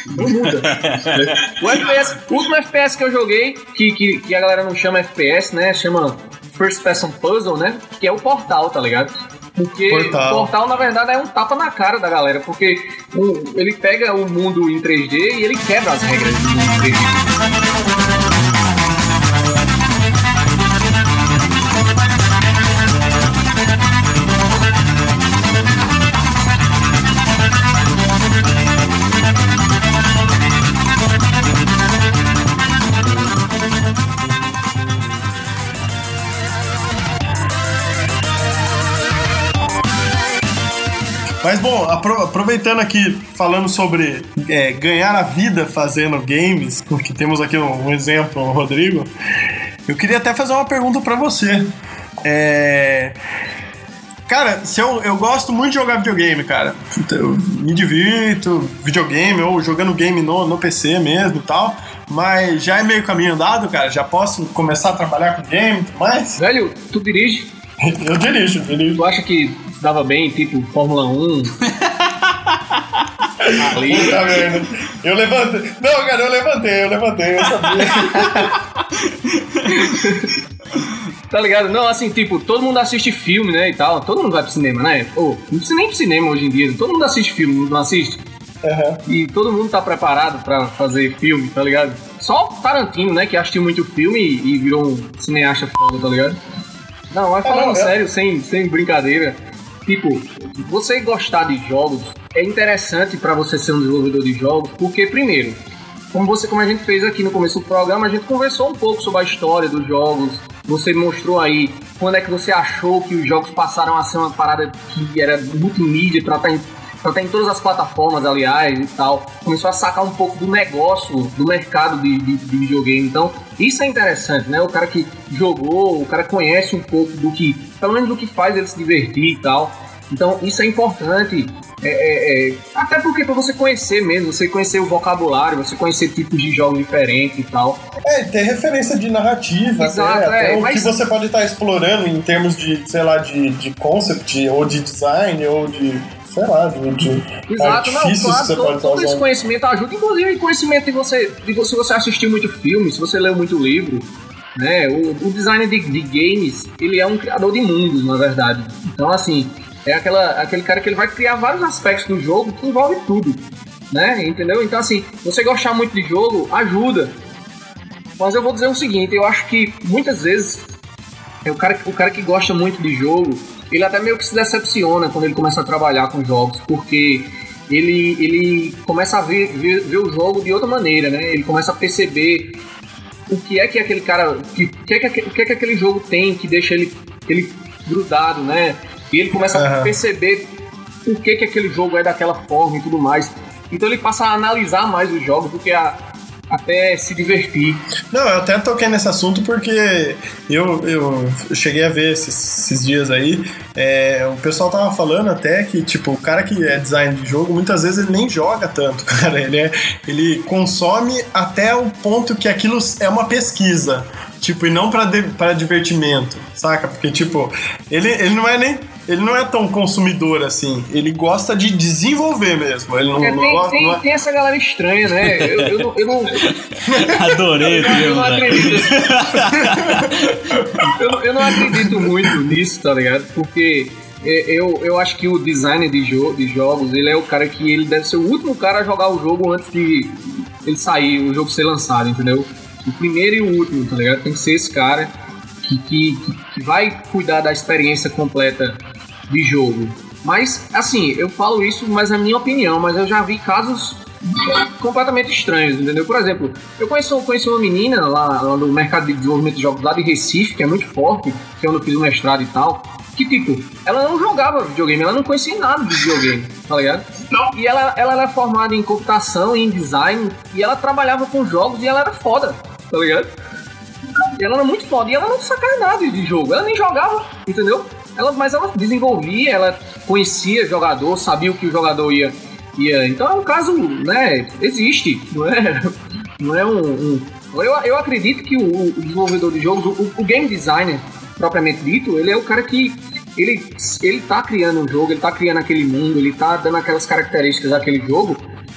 Não muda. o FPS, o último FPS que eu joguei, que, que, que a galera não chama FPS, né? Chama First Person Puzzle, né? Que é o Portal, tá ligado? Porque Portal. o Portal, na verdade, é um tapa na cara da galera. Porque ele pega o mundo em 3D e ele quebra as regras do mundo em 3D. Mas bom, apro- aproveitando aqui, falando sobre é, ganhar a vida fazendo games, porque temos aqui um, um exemplo, o Rodrigo, eu queria até fazer uma pergunta pra você. É. Cara, se eu, eu gosto muito de jogar videogame, cara. Eu me divirto, videogame, ou jogando game no, no PC mesmo e tal. Mas já é meio caminho andado, cara. Já posso começar a trabalhar com game e tudo mais? Velho, tu dirige? Eu dirijo, eu dirijo. Tu acha que se dava bem, tipo, Fórmula 1? Ali. Puta merda. Eu levantei. Não, cara, eu levantei, eu levantei, eu sabia. Tá ligado? Não, assim, tipo, todo mundo assiste filme, né, e tal. Todo mundo vai pro cinema, né? Ou, não precisa nem pro cinema hoje em dia. Todo mundo assiste filme, não assiste? Aham. E todo mundo tá preparado pra fazer filme, tá ligado? Só o Tarantino, né, que assistiu muito filme e, e virou um cineasta foda, tá ligado? Não, mas falando não, eu- sério, sem, sem brincadeira, tipo, você gostar de jogos é interessante pra você ser um desenvolvedor de jogos, porque primeiro, como você, como a gente fez aqui no começo do programa, a gente conversou um pouco sobre a história dos jogos. Você mostrou aí quando é que você achou que os jogos passaram a ser uma parada que era multimídia pra estar em, pra estar em todas as plataformas, aliás, e tal. Começou a sacar um pouco do negócio, do mercado de, de, de videogame. Então, isso é interessante, né? O cara que jogou, o cara conhece um pouco do que, pelo menos do que faz ele se divertir e tal. Então, isso é importante. É, é, é, até porque para você conhecer mesmo, você conhecer o vocabulário, você conhecer tipos de jogos diferentes e tal. É, tem referência de narrativa, Exato, até, até é, o mas- que você pode estar explorando em termos de, sei lá, de, de concept, ou de design, ou de, sei lá, de, de Exato, não, artifícios claro, que você todo, todo esse conhecimento ajuda, inclusive conhecimento de você, de você, se você assistiu muito filme, se você leu muito livro, né? O, o designer de, de games, ele é um criador de mundos, na verdade. Então, assim, é aquela, aquele cara que ele vai criar vários aspectos do jogo que envolve tudo, né? Entendeu? Então, assim, você gostar muito de jogo, ajuda. Mas eu vou dizer o seguinte, eu acho que muitas vezes é o cara, o cara que gosta muito de jogo, ele até meio que se decepciona quando ele começa a trabalhar com jogos, porque ele, ele começa a ver, ver, ver o jogo de outra maneira, né? Ele começa a perceber o que é que aquele cara. Que, o, que é que, aque- o que é que aquele jogo tem que deixa ele, ele grudado, né? E ele começa a Aham. perceber por que, que aquele jogo é daquela forma e tudo mais. Então ele passa a analisar mais os jogos do que a até se divertir. Não, eu até toquei nesse assunto porque eu, eu cheguei a ver esses, esses dias aí. é, o pessoal tava falando até que, tipo, o cara que é design de jogo, muitas vezes ele nem joga tanto, cara. Ele, é, ele consome até o ponto que aquilo é uma pesquisa. Tipo, e não pra divertimento, saca? Porque, tipo, ele, ele não é nem. Ele não é tão consumidor assim. Ele gosta de desenvolver mesmo. Ele não, É, não tem, gosta. tem- não é- tem essa galera estranha, né? Eu, eu não- eu não, Adorei o Eu termo, não velho. acredito. eu, não- eu não acredito muito nisso, tá ligado? Porque é, eu, eu acho que o designer de, jo de jogos, ele é o cara que ele deve ser o último cara a jogar o jogo antes de ele sair, o jogo ser lançado, entendeu? O primeiro e o último, tá ligado? Tem que ser esse cara que, que, que- vai cuidar da experiência completa de jogo. Mas, assim, eu falo isso, mas é a minha opinião, mas eu já vi casos completamente estranhos, entendeu? Por exemplo, eu conheço, conheci uma menina lá, lá no mercado de desenvolvimento de jogos lá de Recife, que é muito forte, que é onde eu fiz o mestrado e tal, que tipo, ela não jogava videogame, ela não conhecia nada de videogame, tá ligado? Não. E ela, ela era formada em computação e em design, e ela trabalhava com jogos e ela era foda, tá ligado? Ela era muito foda, e ela não sacava nada de jogo, ela nem jogava, entendeu? Ela, mas ela desenvolvia, ela conhecia jogador, sabia o que o jogador ia. ia. Então é um caso, né? Existe, não é, não é um. um- eu, eu acredito que o, o desenvolvedor de jogos, o, o game designer, propriamente dito, ele é o cara que. Ele, ele tá criando um jogo, ele tá criando aquele mundo, ele tá dando aquelas características daquele jogo,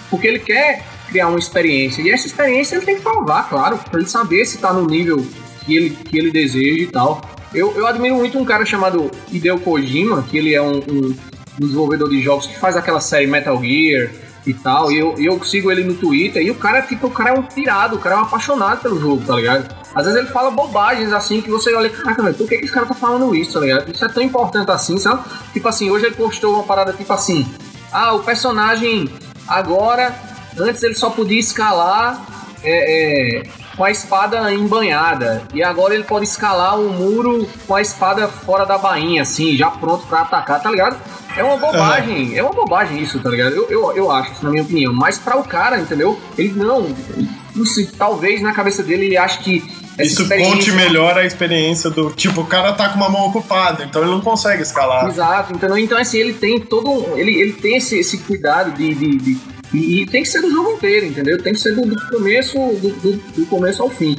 porque ele quer criar uma experiência. E essa experiência ele tem que provar, claro, pra ele saber se tá no nível que ele, que ele deseja e tal. Eu, eu admiro muito um cara chamado Hideo Kojima, que ele é um, um- desenvolvedor de jogos que faz aquela série Metal Gear e tal. E eu, eu sigo ele no Twitter e o cara, tipo, o cara é um pirado, o cara é um apaixonado pelo jogo, tá ligado? Às vezes ele fala bobagens assim que você olha, caraca, velho, por que, que esse cara tá falando isso, tá ligado? Isso é tão importante assim, sabe? Tipo assim, hoje ele postou uma parada tipo assim: ah, o personagem agora, antes ele só podia escalar é, é, com a espada embanhada. E agora ele pode escalar o muro com a espada fora da bainha, assim, já pronto pra atacar, tá ligado? É uma bobagem, é uma bobagem isso, tá ligado? Eu, eu, eu acho, isso na minha opinião. Mas pra o cara, entendeu? Ele não. não sei, talvez na cabeça dele ele ache que. essa Isso conte melhor a experiência do. Tipo, o cara tá com uma mão ocupada, então ele não consegue escalar. Exato, entendeu? Então, assim, ele tem todo um. Ele, ele tem esse, esse cuidado de. de- de- e, e tem que ser do jogo inteiro, entendeu? Tem que ser do, do começo do, do- do começo ao fim.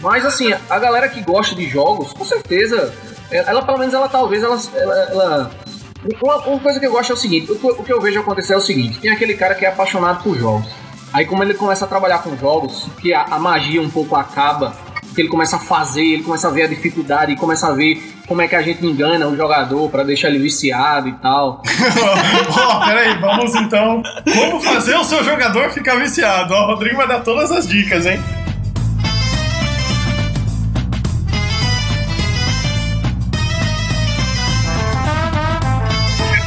Mas assim, a galera que gosta de jogos, com certeza, ela pelo menos ela talvez ela. ela- ela- uma, uma coisa que eu gosto é o seguinte: o, que- o que eu vejo acontecer é o seguinte: tem aquele cara que é apaixonado por jogos. Aí, como ele começa a trabalhar com jogos, que a, a magia um pouco acaba, que ele começa a fazer, ele começa a ver a dificuldade, começa a ver como é que a gente engana o jogador pra deixar ele viciado e tal. Ó, peraí, vamos então. Como fazer o seu jogador ficar viciado? O Rodrigo vai dar todas as dicas, hein?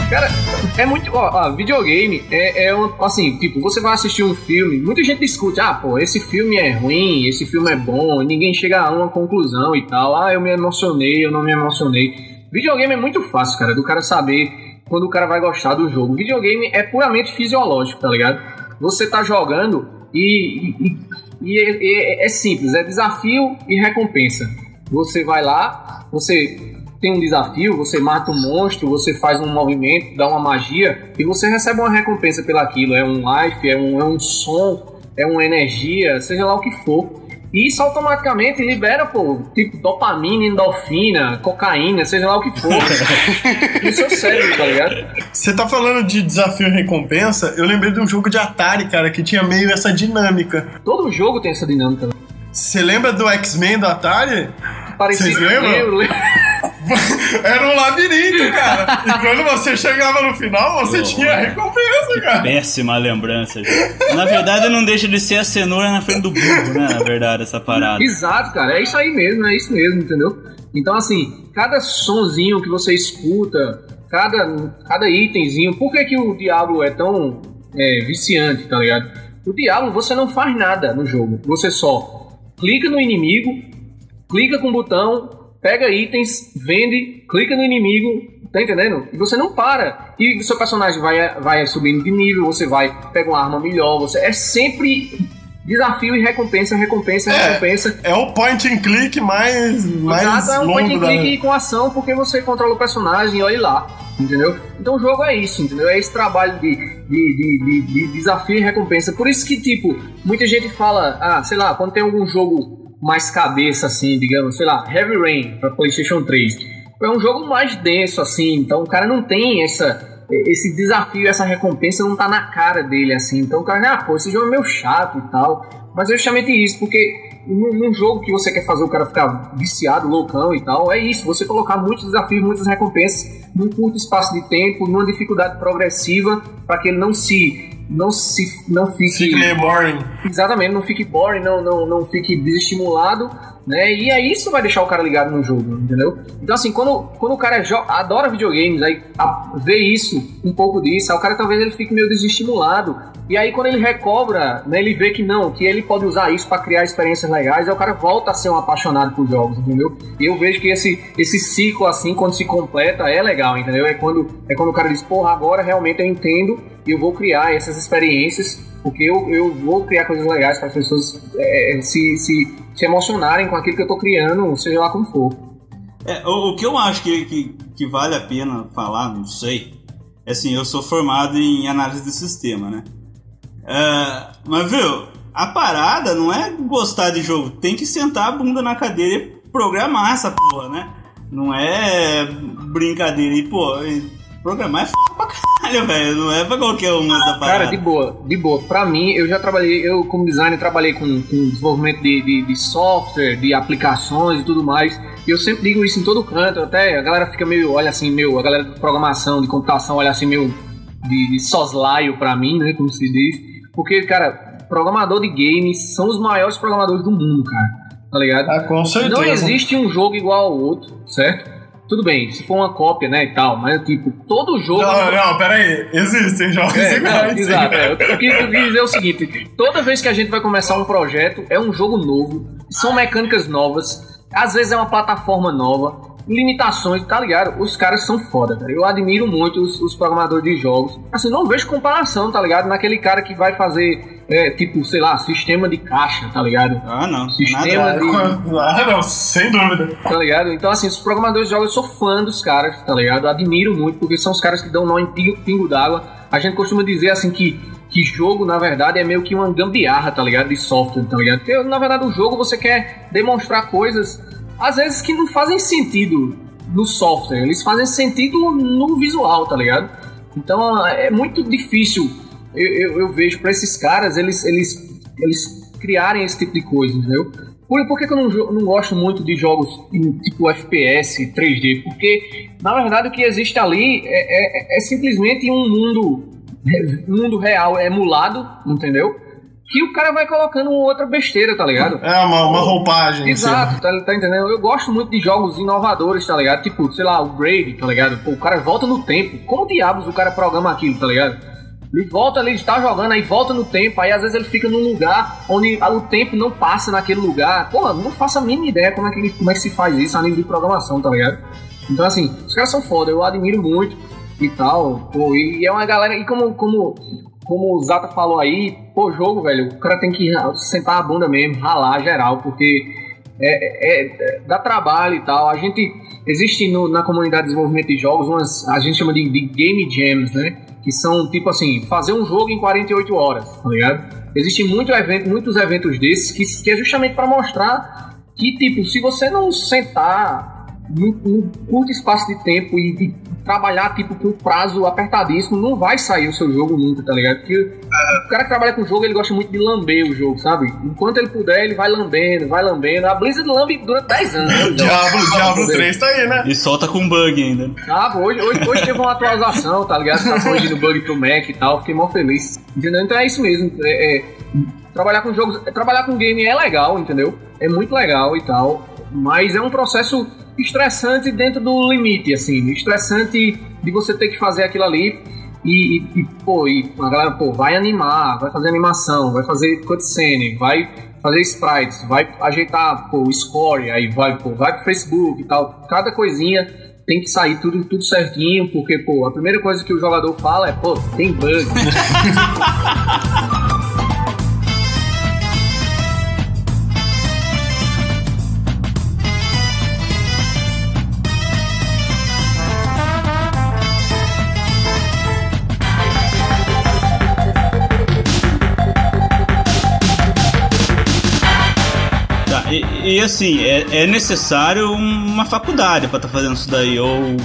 Cara, é muito. Ó, ó, videogame é, é um. Assim, tipo, você vai assistir um filme, muita gente discute, ah, pô, esse filme é ruim, esse filme é bom, ninguém chega a uma conclusão e tal. Ah, eu me emocionei, eu não me emocionei. Videogame é muito fácil, cara, do cara saber quando o cara vai gostar do jogo. Videogame é puramente fisiológico, tá ligado? Você tá jogando e, e, e é, é- é simples, é desafio e recompensa. Você vai lá, você tem um desafio, você mata um monstro, você faz um movimento, dá uma magia e você recebe uma recompensa pelaquilo. É um life, é um, é um som, é uma energia, seja lá o que for. E isso automaticamente libera, pô, tipo dopamina, endorfina, cocaína, seja lá o que for. no seu cérebro, tá ligado? Você tá falando de desafio e recompensa, eu lembrei de um jogo de Atari, cara, que tinha meio essa dinâmica. Todo jogo tem essa dinâmica. né? Você lembra do X-Men do Atari? Parecido, Vocês lembram? lembro, lembro. Era um labirinto, cara. E quando você chegava no final, você Oh, tinha a recompensa, cara. Péssima lembrança, gente. Na verdade, não deixa de ser a cenoura na frente do burro, né? Na verdade, essa parada. Exato, cara. É isso aí mesmo, é isso mesmo, entendeu? Então, assim, cada sonzinho que você escuta, cada, cada itemzinho. Por que, que o Diablo é tão é, viciante, tá ligado? O Diablo, você não faz nada no jogo. Você só clica no inimigo, clica com o botão, pega itens, vende, clica no inimigo, tá entendendo? E você não para. E o seu personagem vai, vai subindo de nível, você vai, pega uma arma melhor, você. É sempre desafio e recompensa, recompensa, É. recompensa. É o point and click mais, mais Exato, é um point and da... click com ação porque você controla o personagem e olha lá, entendeu? Então o jogo é isso, entendeu? É esse trabalho de, de, de, de- de desafio e recompensa. Por isso que, tipo, muita gente fala, ah, sei lá, quando tem algum jogo mais cabeça, assim, digamos, sei lá, Heavy Rain pra PlayStation 3, é um jogo mais denso, assim, então o cara não tem essa. Esse desafio, essa recompensa não tá na cara dele, assim. Então o cara, ah, pô, esse jogo é meio chato e tal. Mas é justamente isso, porque num, num jogo que você quer fazer o cara ficar viciado, loucão e tal, é isso. Você colocar muitos desafios, muitas recompensas num curto espaço de tempo, numa dificuldade progressiva, para que ele não se. Não se. Não fique. Fica meio boring. Exatamente, não fique boring, não, não, não fique desestimulado né? E aí isso vai deixar o cara ligado no jogo, entendeu? Então, assim, quando, quando o cara adora videogames, aí vê isso, um pouco disso, aí o cara talvez ele fique meio desestimulado. E aí, quando ele recobra, né, ele vê que não, que ele pode usar isso pra criar experiências legais, aí o cara volta a ser um apaixonado por jogos, entendeu? E eu vejo que esse, esse ciclo, assim, quando se completa, é legal, entendeu? É quando, é quando o cara diz, porra, agora realmente eu entendo e eu vou criar essas experiências, porque eu, eu vou criar coisas legais para as pessoas é, se, se, se emocionarem com aquilo que eu tô criando, seja lá como for. É, o, o que eu acho que, que, que vale a pena falar, não sei, é assim, eu sou formado em análise de sistema, né? É, mas, viu, a parada não é gostar de jogo, tem que sentar a bunda na cadeira e programar essa porra, né? Não é brincadeira. E, pô, programar é f pra caralho, velho. Não é pra qualquer uma da parada. Cara, de boa, de boa. Pra mim, eu já trabalhei, eu como designer trabalhei com, com desenvolvimento de, de, de software, de aplicações e tudo mais. E eu sempre digo isso em todo canto, até a galera fica meio, olha assim, meu, a galera de programação, de computação, olha assim, meio de, de soslaio pra mim, né, como se diz. Porque, cara, programador de games são os maiores programadores do mundo, cara. Tá ligado? Ah, com certeza. Não existe um jogo igual ao outro, certo? Tudo bem, se for uma cópia, né, e tal, mas tipo, todo jogo. Não, não, peraí. Existem jogos É, não, iguais. exato. é. né? Eu, eu queria dizer o seguinte: toda vez que a gente vai começar um projeto, é um jogo novo, são mecânicas novas, às vezes é uma plataforma nova, limitações, tá ligado? Os caras são foda, cara. Eu admiro muito os, os programadores de jogos. Assim, não vejo comparação, tá ligado? Naquele cara que vai fazer, é, tipo, sei lá, sistema de caixa, tá ligado? Ah, não. Sistema Nada. de. Ah, não, sem dúvida. Tá ligado? Então, assim, os programadores de jogos, eu sou fã dos caras, tá ligado? Admiro muito, porque são os caras que dão nó em pingo, pingo d'água. A gente costuma dizer, assim, que, que jogo, na verdade, é meio que uma gambiarra, tá ligado? De software, tá ligado? Porque, na verdade, o jogo você quer demonstrar coisas, às vezes, que não fazem sentido no software. Eles fazem sentido no visual, tá ligado? Então, é muito difícil, eu, eu, eu vejo, pra esses caras, eles, eles, eles criarem esse tipo de coisa, entendeu? Por, por que, que eu não, não gosto muito de jogos em, tipo FPS, 3D? Porque, na verdade, o que existe ali é, é- é simplesmente um mundo, mundo real emulado, entendeu? Que o cara vai colocando outra besteira, tá ligado? É uma, uma roupagem. Exato, tá, tá entendendo? Eu gosto muito de jogos inovadores, tá ligado? Tipo, sei lá, o Braid, tá ligado? Pô, o cara volta no tempo. Como diabos o cara programa aquilo, tá ligado? Ele volta ali, está jogando, aí volta no tempo, aí às vezes ele fica num lugar onde o tempo não passa naquele lugar. Porra, não faço a mínima ideia como é que, ele- como é que se faz isso a nível de programação, tá ligado? Então, assim, os caras são foda, eu admiro muito e tal. Pô, e é uma galera. E como, como, como o Zata falou aí, pô, jogo, velho, o cara tem que sentar a bunda mesmo, ralar geral, porque é, é- é- dá trabalho e tal. A gente. Existe no- na comunidade de desenvolvimento de jogos umas. A gente chama de, de game jams, né? Que são tipo assim, fazer um jogo em 48 horas, tá ligado? Existem muito evento, muitos eventos desses que, que é justamente para mostrar que, tipo, se você não sentar num, curto espaço de tempo e, e trabalhar, tipo, com prazo apertadíssimo, não vai sair o seu jogo nunca, tá ligado? Porque o cara que trabalha com jogo, ele gosta muito de lamber o jogo, sabe? Enquanto ele puder, ele vai lambendo, vai lambendo. A Blizzard lambe durante 10 anos, né? o. Diablo, Diablo 3 tá aí, né? E solta com bug ainda. Ah, pô, hoje, hoje, hoje teve uma atualização, tá ligado? Tá corrigindo bug pro Mac e tal, fiquei mó feliz. Entendeu? Então é isso mesmo. é- é, trabalhar com jogos. Trabalhar com game é legal, entendeu? É muito legal e tal. Mas é um processo estressante dentro do limite, assim. Estressante de você ter que fazer aquilo ali. E, e, e, pô, e a galera, pô, vai animar, vai fazer animação, vai fazer cutscene, vai fazer sprites, vai ajeitar, pô, o score, aí vai, pô, vai pro Facebook e tal. Cada coisinha tem que sair tudo, tudo certinho, porque, pô, a primeira coisa que o jogador fala é, pô, tem bug. e, assim, é, é necessário uma faculdade pra estar fazendo isso daí, ou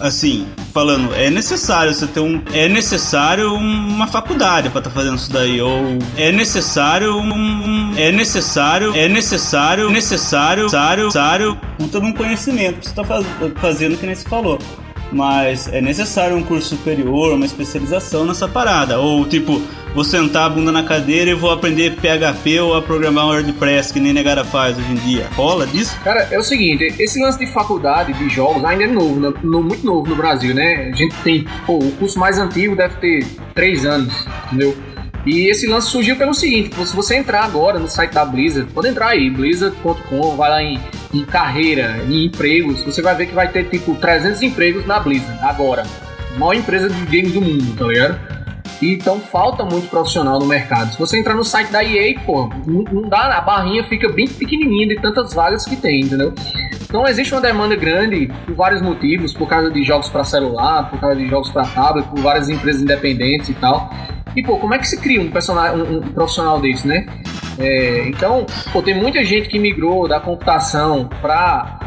assim, falando, é necessário você ter um. É necessário uma faculdade pra estar fazendo isso daí, ou é necessário um. É necessário. É necessário. Necessário. Necessário. Necessário. Puta de um conhecimento pra você tá faz, fazendo que nem se falou. Mas é necessário um curso superior, uma especialização nessa parada. Ou tipo, vou sentar a bunda na cadeira e vou aprender PHP ou a programar WordPress, que nem negara faz hoje em dia. Rola disso? Cara, é o seguinte, esse lance de faculdade de jogos ainda é novo, né? No- muito novo no Brasil, né? A gente tem, pô, o curso mais antigo deve ter três anos, entendeu? E esse lance surgiu pelo seguinte, se você entrar agora no site da Blizzard, pode entrar aí, blizzard.com, vai lá em, em carreira, em empregos, você vai ver que vai ter tipo 300 empregos na Blizzard, agora. Maior empresa de games do mundo, tá ligado? Então falta muito profissional no mercado. Se você entrar no site da EA, pô, não dá, a barrinha fica bem pequenininha de tantas vagas que tem, entendeu? Então existe uma demanda grande por vários motivos, por causa de jogos para celular, por causa de jogos para tablet, por várias empresas independentes e tal. E pô, como é que se cria um, personagem, um, um profissional desse, né? É, então, pô, tem muita gente que migrou da computação para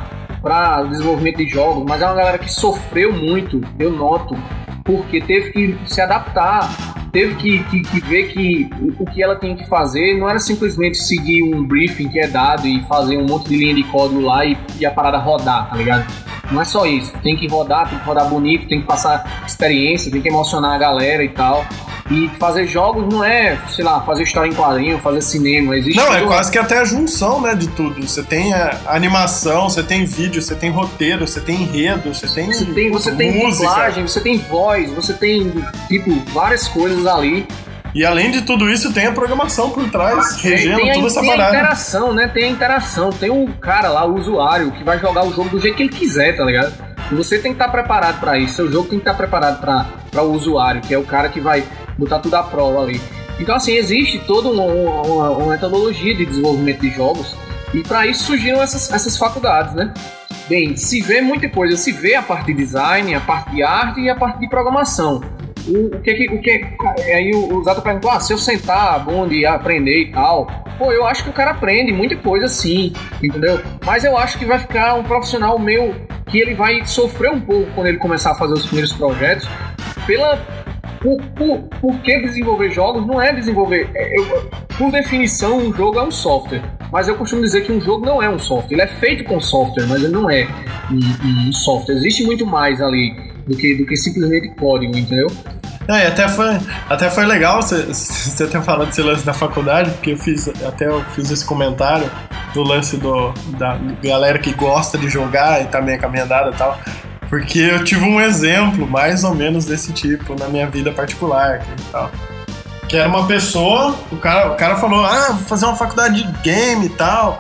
para desenvolvimento de jogos, mas é uma galera que sofreu muito, eu noto, porque teve que se adaptar, teve que, que, que ver que o, que ela tem que fazer não era simplesmente seguir um briefing que é dado e fazer um monte de linha de código lá e, e a parada rodar, tá ligado? Não é só isso, tem que rodar, tem que rodar bonito, tem que passar experiência, tem que emocionar a galera e tal. E fazer jogos não é, sei lá, fazer história em quadrinho, fazer cinema. Existe Não, é quase que até a junção, né, de tudo. Você tem a animação, você tem vídeo, você tem roteiro, você tem enredo, você tem, Você tem, você tem música. dublagem, você tem voz, você tem, tipo, várias coisas ali. E além de tudo isso, tem a programação por trás, regendo tem a, toda essa tem a parada. interação, né? Tem a interação. Tem o cara lá, o usuário, que vai jogar o jogo do jeito que ele quiser, tá ligado? Você tem que estar preparado pra isso. Seu jogo tem que estar preparado pra pra o usuário, que é o cara que vai botar tudo à prova ali. Então, assim, existe toda uma, uma- uma metodologia de desenvolvimento de jogos. E pra isso surgiram essas, essas faculdades, né? Bem, se vê muita coisa, se vê a parte de design, a parte de arte e a parte de programação. O, o que que. O que aí o, o Zato perguntou: ah, se eu sentar a bunda e aprender e tal. Pô, eu acho que o cara aprende muita coisa sim, entendeu? Mas eu acho que vai ficar um profissional meio que ele vai sofrer um pouco quando ele começar a fazer os primeiros projetos pela. Por, por, por que desenvolver jogos não é desenvolver. é, eu- por definição, um jogo é um software. Mas eu costumo dizer que um jogo não é um software. Ele é feito com software, mas ele não é um, um software. Existe muito mais ali do que, do que simplesmente código, entendeu? E até foi, até foi legal você, você ter falado desse lance da faculdade, porque eu fiz, até eu fiz esse comentário do lance do, da galera que gosta de jogar e tá meio caminhada e tal. Porque eu tive um exemplo mais ou menos desse tipo na minha vida particular tal. Que era uma pessoa, o cara, o cara falou, ah, vou fazer uma faculdade de game e tal.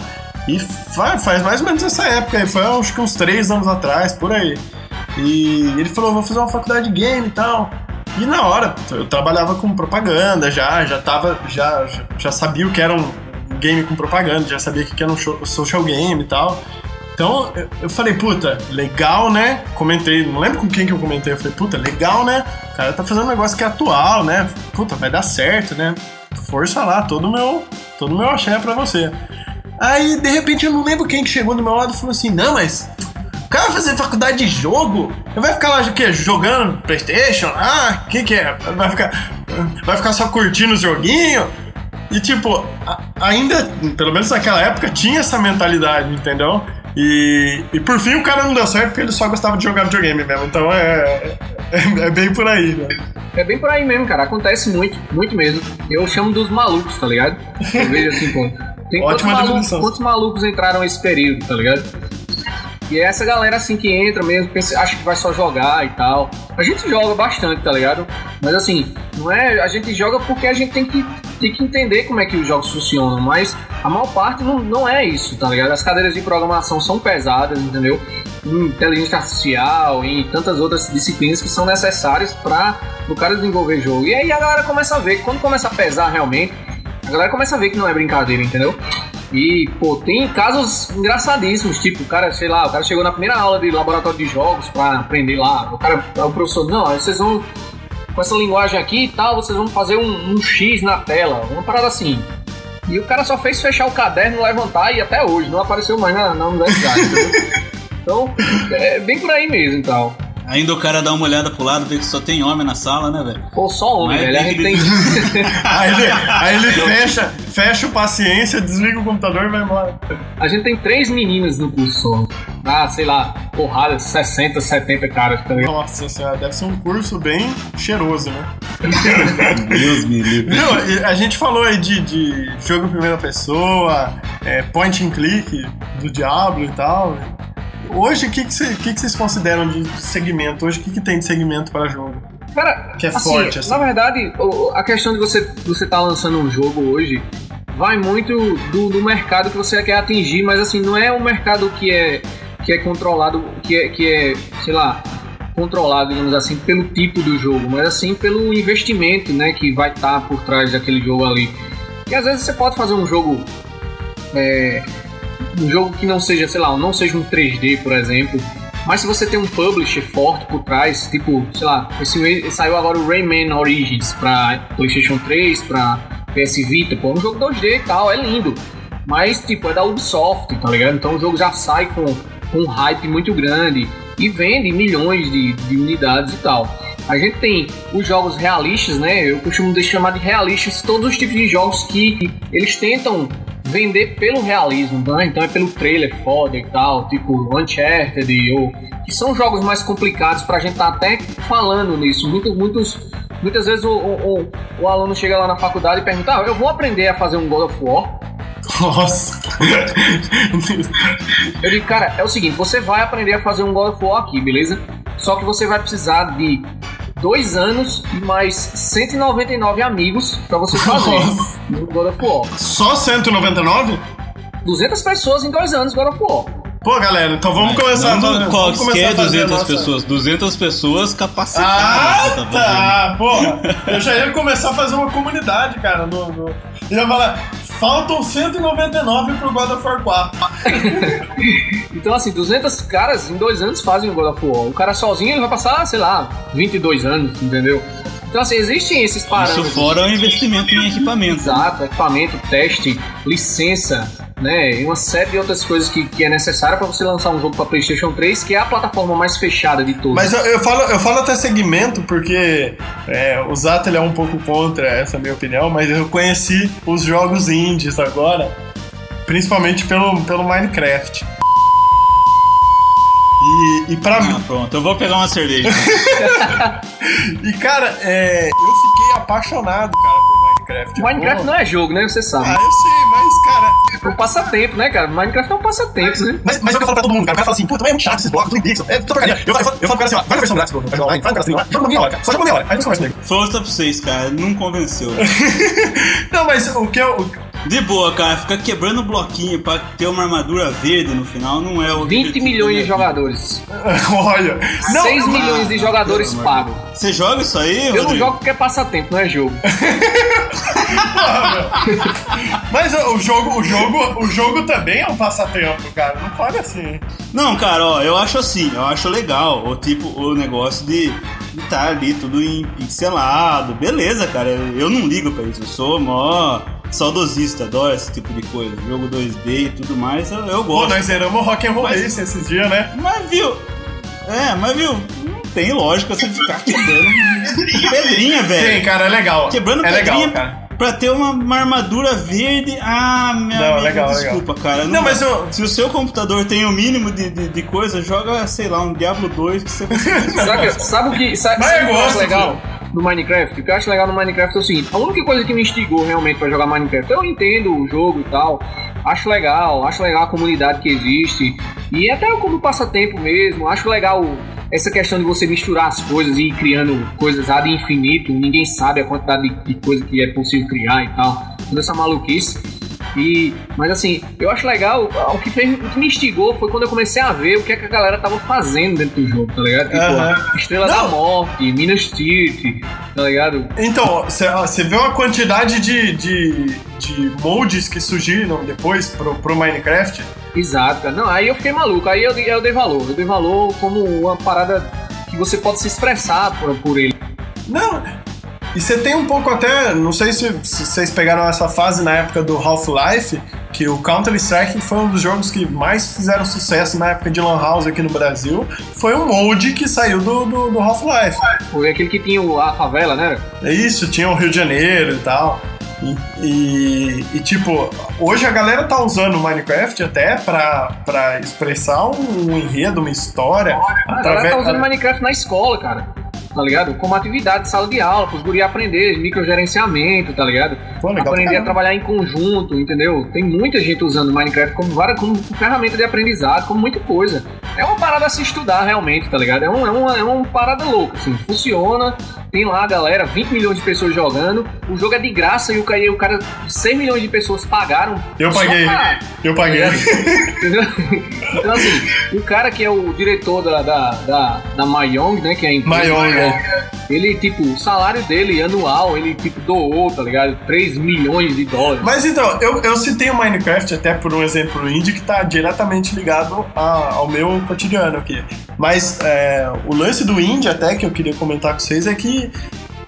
E fa- faz mais ou menos essa época aí, foi acho que uns três anos atrás, por aí. E ele falou, vou fazer uma faculdade de game e tal. E na hora, eu trabalhava com propaganda já, já tava, já, já, sabia o que era um game com propaganda, já sabia o que era um social game e tal. Então eu, falei, puta, legal, né? Comentei, não lembro com quem que eu comentei, eu falei, puta, legal, né? O cara tá fazendo um negócio que é atual, né? Puta, vai dar certo, né? Força lá, todo meu, todo meu axé pra você. Aí, de repente, eu não lembro quem que chegou do meu lado e falou assim, não, mas o cara vai fazer faculdade de jogo? Ele vai ficar lá o quê? Jogando Playstation? Ah, o que que é? Vai ficar, vai ficar só curtindo os joguinhos? E tipo, ainda, pelo menos naquela época, tinha essa mentalidade, entendeu? E, e por fim o cara não deu certo porque ele só gostava de jogar videogame mesmo. Então é, é, é bem por aí, né? É bem por aí mesmo, cara. Acontece muito, muito mesmo. Eu chamo dos malucos, tá ligado? Eu vejo assim, pô. Tem quantos Ótima malucos, definição. quantos malucos entraram nesse período, tá ligado? E é essa galera assim que entra mesmo, pensa, acha que vai só jogar e tal. A gente joga bastante, tá ligado? Mas assim, não é. A gente joga porque a gente tem que, tem que entender como é que os jogos funcionam. Mas a maior parte não, não é isso, tá ligado? As cadeiras de programação são pesadas, entendeu? Em inteligência artificial, em tantas outras disciplinas que são necessárias para o cara desenvolver jogo. E aí a galera começa a ver, quando começa a pesar realmente, a galera começa a ver que não é brincadeira, entendeu? E, pô, tem casos engraçadíssimos, tipo, o cara, sei lá, o cara chegou na primeira aula de laboratório de jogos pra aprender lá. O cara, o professor, não, vocês vão, com essa linguagem aqui e tal, vocês vão fazer um, um X na tela, uma parada assim. E o cara só fez fechar o caderno, levantar e até hoje não apareceu mais na, na universidade. então, é bem por aí mesmo, então. Ainda o cara dá uma olhada pro lado, vê que só tem homem na sala, né, velho? Pô, só homem, Mas velho. Tem que- tem. Aí ele, aí ele fecha, fecha o paciência, desliga o computador e vai embora. A gente tem três meninas no curso só. Ah, sei lá, porrada, 60, 70 caras, tá ligado? Nossa senhora, deve ser um curso bem cheiroso, né? Deus me livre. Viu? A gente falou aí de, de jogo em primeira pessoa, é, point and click do Diablo e tal. Hoje, o que, que, cê- que que vocês consideram de segmento? Hoje, o que, que tem de segmento para jogo? Cara, Que é assim, forte, assim. na verdade, a questão de você, você tá lançando um jogo hoje vai muito do, do mercado que você quer atingir, mas assim, não é um mercado que é, que é controlado, que é, que é, sei lá, controlado, digamos assim, pelo tipo do jogo, mas assim pelo investimento, né, que vai estar por trás daquele jogo ali. E às vezes você pode fazer um jogo é, um jogo que não seja, sei lá, não seja um 3D, por exemplo, mas se você tem um publisher forte por trás, tipo, sei lá, esse, saiu agora o Rayman Origins pra PlayStation 3, pra PS Vita, pô, é um jogo 2D e tal, é lindo. Mas, tipo, é da Ubisoft, tá ligado? Então o jogo já sai com, com um hype muito grande e vende milhões de, de unidades e tal. A gente tem os jogos realistas, né? Eu costumo chamar de realistas todos os tipos de jogos que eles tentam vender pelo realismo, né? Então é pelo trailer foda e tal, tipo Uncharted ou que são jogos mais complicados pra gente tá até falando nisso. Muito, muitos, muitas vezes o, o, o- o aluno chega lá na faculdade e pergunta: ah, eu vou aprender a fazer um God of War. Nossa! Eu digo, cara, é o seguinte, você vai aprender a fazer um God of War aqui, beleza? Só que você vai precisar de dois anos e mais 199 amigos pra você fazer um God of War. Só 199? 200 pessoas em dois anos God of War. Pô, galera, então vamos começar Não, a fazer- vamos começar qualquer a fazer a 200 nossa- pessoas. 200 pessoas capacitadas. Ah, tá tá, porra. Eu já ia começar a fazer uma comunidade, cara. No, no... Eu ia falar, faltam 199 pro God of War 4. Então, assim, 200 caras em dois anos fazem o God of War. O cara sozinho ele vai passar, sei lá, 22 anos, entendeu? Então, assim, existem esses Isso parâmetros. fora o investimento em equipamento. Exato, equipamento, teste, licença, né? E uma série de outras coisas que, que é necessária para você lançar um jogo para PlayStation 3, que é a plataforma mais fechada de todas. Mas eu, eu falo, eu falo até segmento porque é, o Zato ele é um pouco contra essa minha opinião, mas eu conheci os jogos indies agora, principalmente pelo, pelo Minecraft. E, e pra mim. Ah, pronto, eu vou pegar uma cerveja. E cara, é, eu fiquei apaixonado, cara, Minecraft. Minecraft não é jogo, né? Você sabe. Ah, eu sei, mas, cara. É um passatempo, né, cara? Minecraft é um passatempo, né? Mas, mas é o que eu falo pra todo mundo, cara. O cara fala assim, pô, também é muito chato esses blocos, Twin Pixel. É, tô porcaria. Eu, falo- eu falo pro cara assim, ó, vai na versão grátis, vai online, vai na versão online, joga uma meia hora, cara. Só joga uma meia hora. Aí você conversa comigo. Força pra vocês, cara. Não convenceu. Não, mas o que eu. De boa, cara. Ficar quebrando bloquinho pra ter uma armadura verde no final não é o 20 objetivo milhões de jogadores. Olha. Não, 6 eu- milhões de jogadores pagos. Você joga isso aí, Eu não Rodrigo? jogo porque é passatempo, não é jogo. Mas o jogo, o jogo, o jogo também é um passatempo, cara. Não pode assim. Não, cara, ó, eu acho assim, eu acho legal o tipo, o negócio de estar ali tudo em pixelado. Beleza, cara, eu não ligo pra isso. Eu sou mó saudosista, adoro esse tipo de coisa. Jogo 2D e tudo mais, eu, eu Pô, gosto. nós zeramos Rock and Roll Mas- Race esses dias, né? Mas viu? É, mas viu? Não tem lógica você ficar quebrando pedrinha, velho. Tem, cara, é legal. Quebrando é pedrinha legal, cara. pra ter uma, uma armadura verde. Ah, minha Não, amiga, legal, desculpa, cara. Não, mas eu- Se o seu computador tem o mínimo de, de, de coisa, joga, sei lá, um Diablo 2 que você consegue. Sabe, sabe o que, sabe, Mas sabe eu gosto, legal no Minecraft? O que eu acho legal no Minecraft é o seguinte: a única coisa que me instigou realmente pra jogar Minecraft, eu entendo o jogo e tal, acho legal, acho legal a comunidade que existe, e até como passatempo mesmo, acho legal essa questão de você misturar as coisas e ir criando coisas ad infinito, ninguém sabe a quantidade de, de coisa que é possível criar e tal, toda essa maluquice. E, mas assim, eu acho legal, o que, fez, o que me instigou foi quando eu comecei a ver o que, é que a galera tava fazendo dentro do jogo, tá ligado? Tipo, Aham. Estrela Não. da Morte, Minas Tirith, tá ligado? Então, você viu a quantidade de, de, de moldes que surgiram depois pro, pro Minecraft? Exato, cara. Não, aí eu fiquei maluco, aí eu, dei- eu dei valor. Eu dei valor como uma parada que você pode se expressar por, por ele. Não. E você tem um pouco até, não sei se, se vocês pegaram essa fase na época do Half-Life, que o Counter-Strike foi um dos jogos que mais fizeram sucesso na época de Lan House aqui no Brasil. Foi um molde que saiu do, do, do Half-Life. Foi aquele que tinha a favela, né? É isso, tinha o Rio de Janeiro e tal. E, e- e, tipo, hoje a galera tá usando o Minecraft até pra, pra expressar um enredo, uma história. A galera tá usando Minecraft na escola, cara. Tá ligado? Como atividade de sala de aula, pros guri aprender microgerenciamento, tá ligado? Pô, legal aprender a trabalhar em conjunto, entendeu? Tem muita gente usando Minecraft como, várias, como ferramenta de aprendizado, como muita coisa. É uma parada a se estudar realmente, tá ligado? É, um, é, uma, é uma parada louca, assim. Funciona, tem lá a galera, 20 milhões de pessoas jogando, o jogo é de graça e o cara, o cara 6 milhões de pessoas pagaram. Eu paguei, pra- eu paguei. Entendeu? Então, assim, o cara que é o diretor da, da, da, da Mayong, né? Que é a empresa, Mayong, né, Ele, tipo, o salário dele anual, ele, tipo, doou, tá ligado? 3 milhões de dólares. Mas então, eu, eu citei o Minecraft até por um exemplo indie que tá diretamente ligado a- ao meu cotidiano aqui. Mas é, o lance do indie até que eu queria comentar com vocês é que,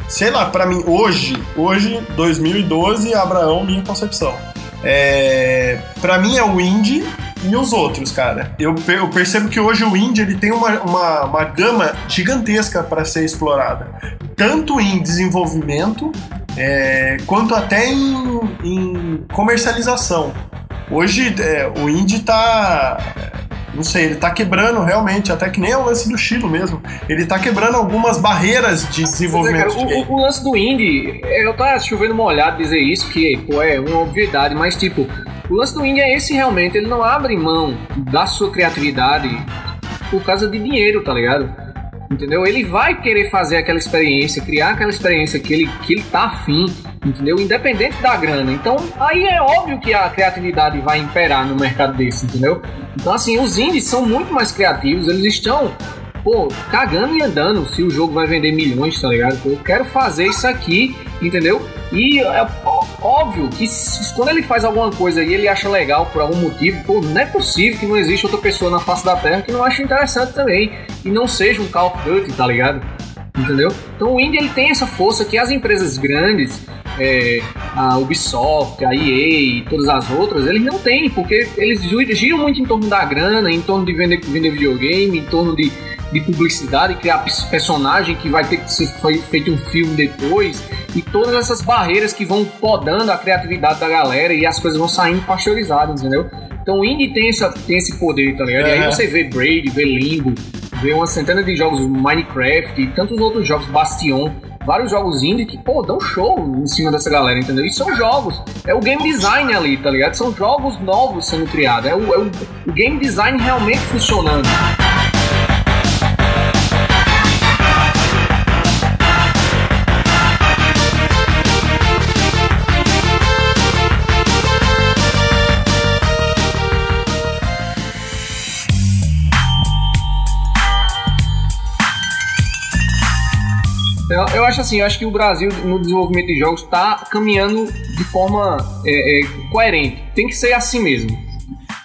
sei lá, pra mim, hoje, hoje, 2012, Abraão, minha concepção. É, pra mim é o indie e os outros, cara. Eu, eu percebo que hoje o indie ele tem uma, uma, uma gama gigantesca para ser explorada. Tanto em desenvolvimento, é, quanto até em, em comercialização. Hoje é, o indie tá. Não sei, ele tá quebrando realmente, até que nem é o lance do Chilo mesmo. Ele tá quebrando algumas barreiras de Quer dizer, desenvolvimento cara, de o, o- lance do indie, é, eu tá chovendo molhado dizer isso, que pô, é uma obviedade, mas tipo, o lance do indie é esse realmente, ele não abre mão da sua criatividade por causa de dinheiro, tá ligado? Entendeu? Ele vai querer fazer aquela experiência, criar aquela experiência que ele, que ele tá afim, entendeu? Independente da grana. Então, aí é óbvio que a criatividade vai imperar no mercado desse, entendeu? Então, assim, os indies são muito mais criativos, eles estão pô, cagando e andando se o jogo vai vender milhões, tá ligado? Eu quero fazer isso aqui, entendeu? E é óbvio que quando ele faz alguma coisa e ele acha legal por algum motivo, pô, não é possível que não exista outra pessoa na face da Terra que não ache interessante também e não seja um Call of Duty, tá ligado? Entendeu? Então o indie ele tem essa força que as empresas grandes, é, a Ubisoft, a EA e todas as outras, eles não têm, porque eles gi- giram muito em torno da grana, em torno de vender, vender videogame, em torno de, de publicidade, criar pers- personagem que vai ter que ser feito um filme depois, e todas essas barreiras que vão podando a criatividade da galera e as coisas vão saindo pasteurizadas, entendeu? Então o indie tem, essa, tem esse poder, tá ligado? E aí É. você vê Braid, vê Limbo, vê uma centena de jogos Minecraft e tantos outros jogos, Bastion, vários jogos indie que, pô, dão show em cima dessa galera, entendeu? E são jogos, é o game design ali, tá ligado? São jogos novos sendo criados, é o, é o, o game design realmente funcionando. Eu, acho assim, eu acho que o Brasil no desenvolvimento de jogos está caminhando de forma é, é, coerente. Tem que ser assim mesmo.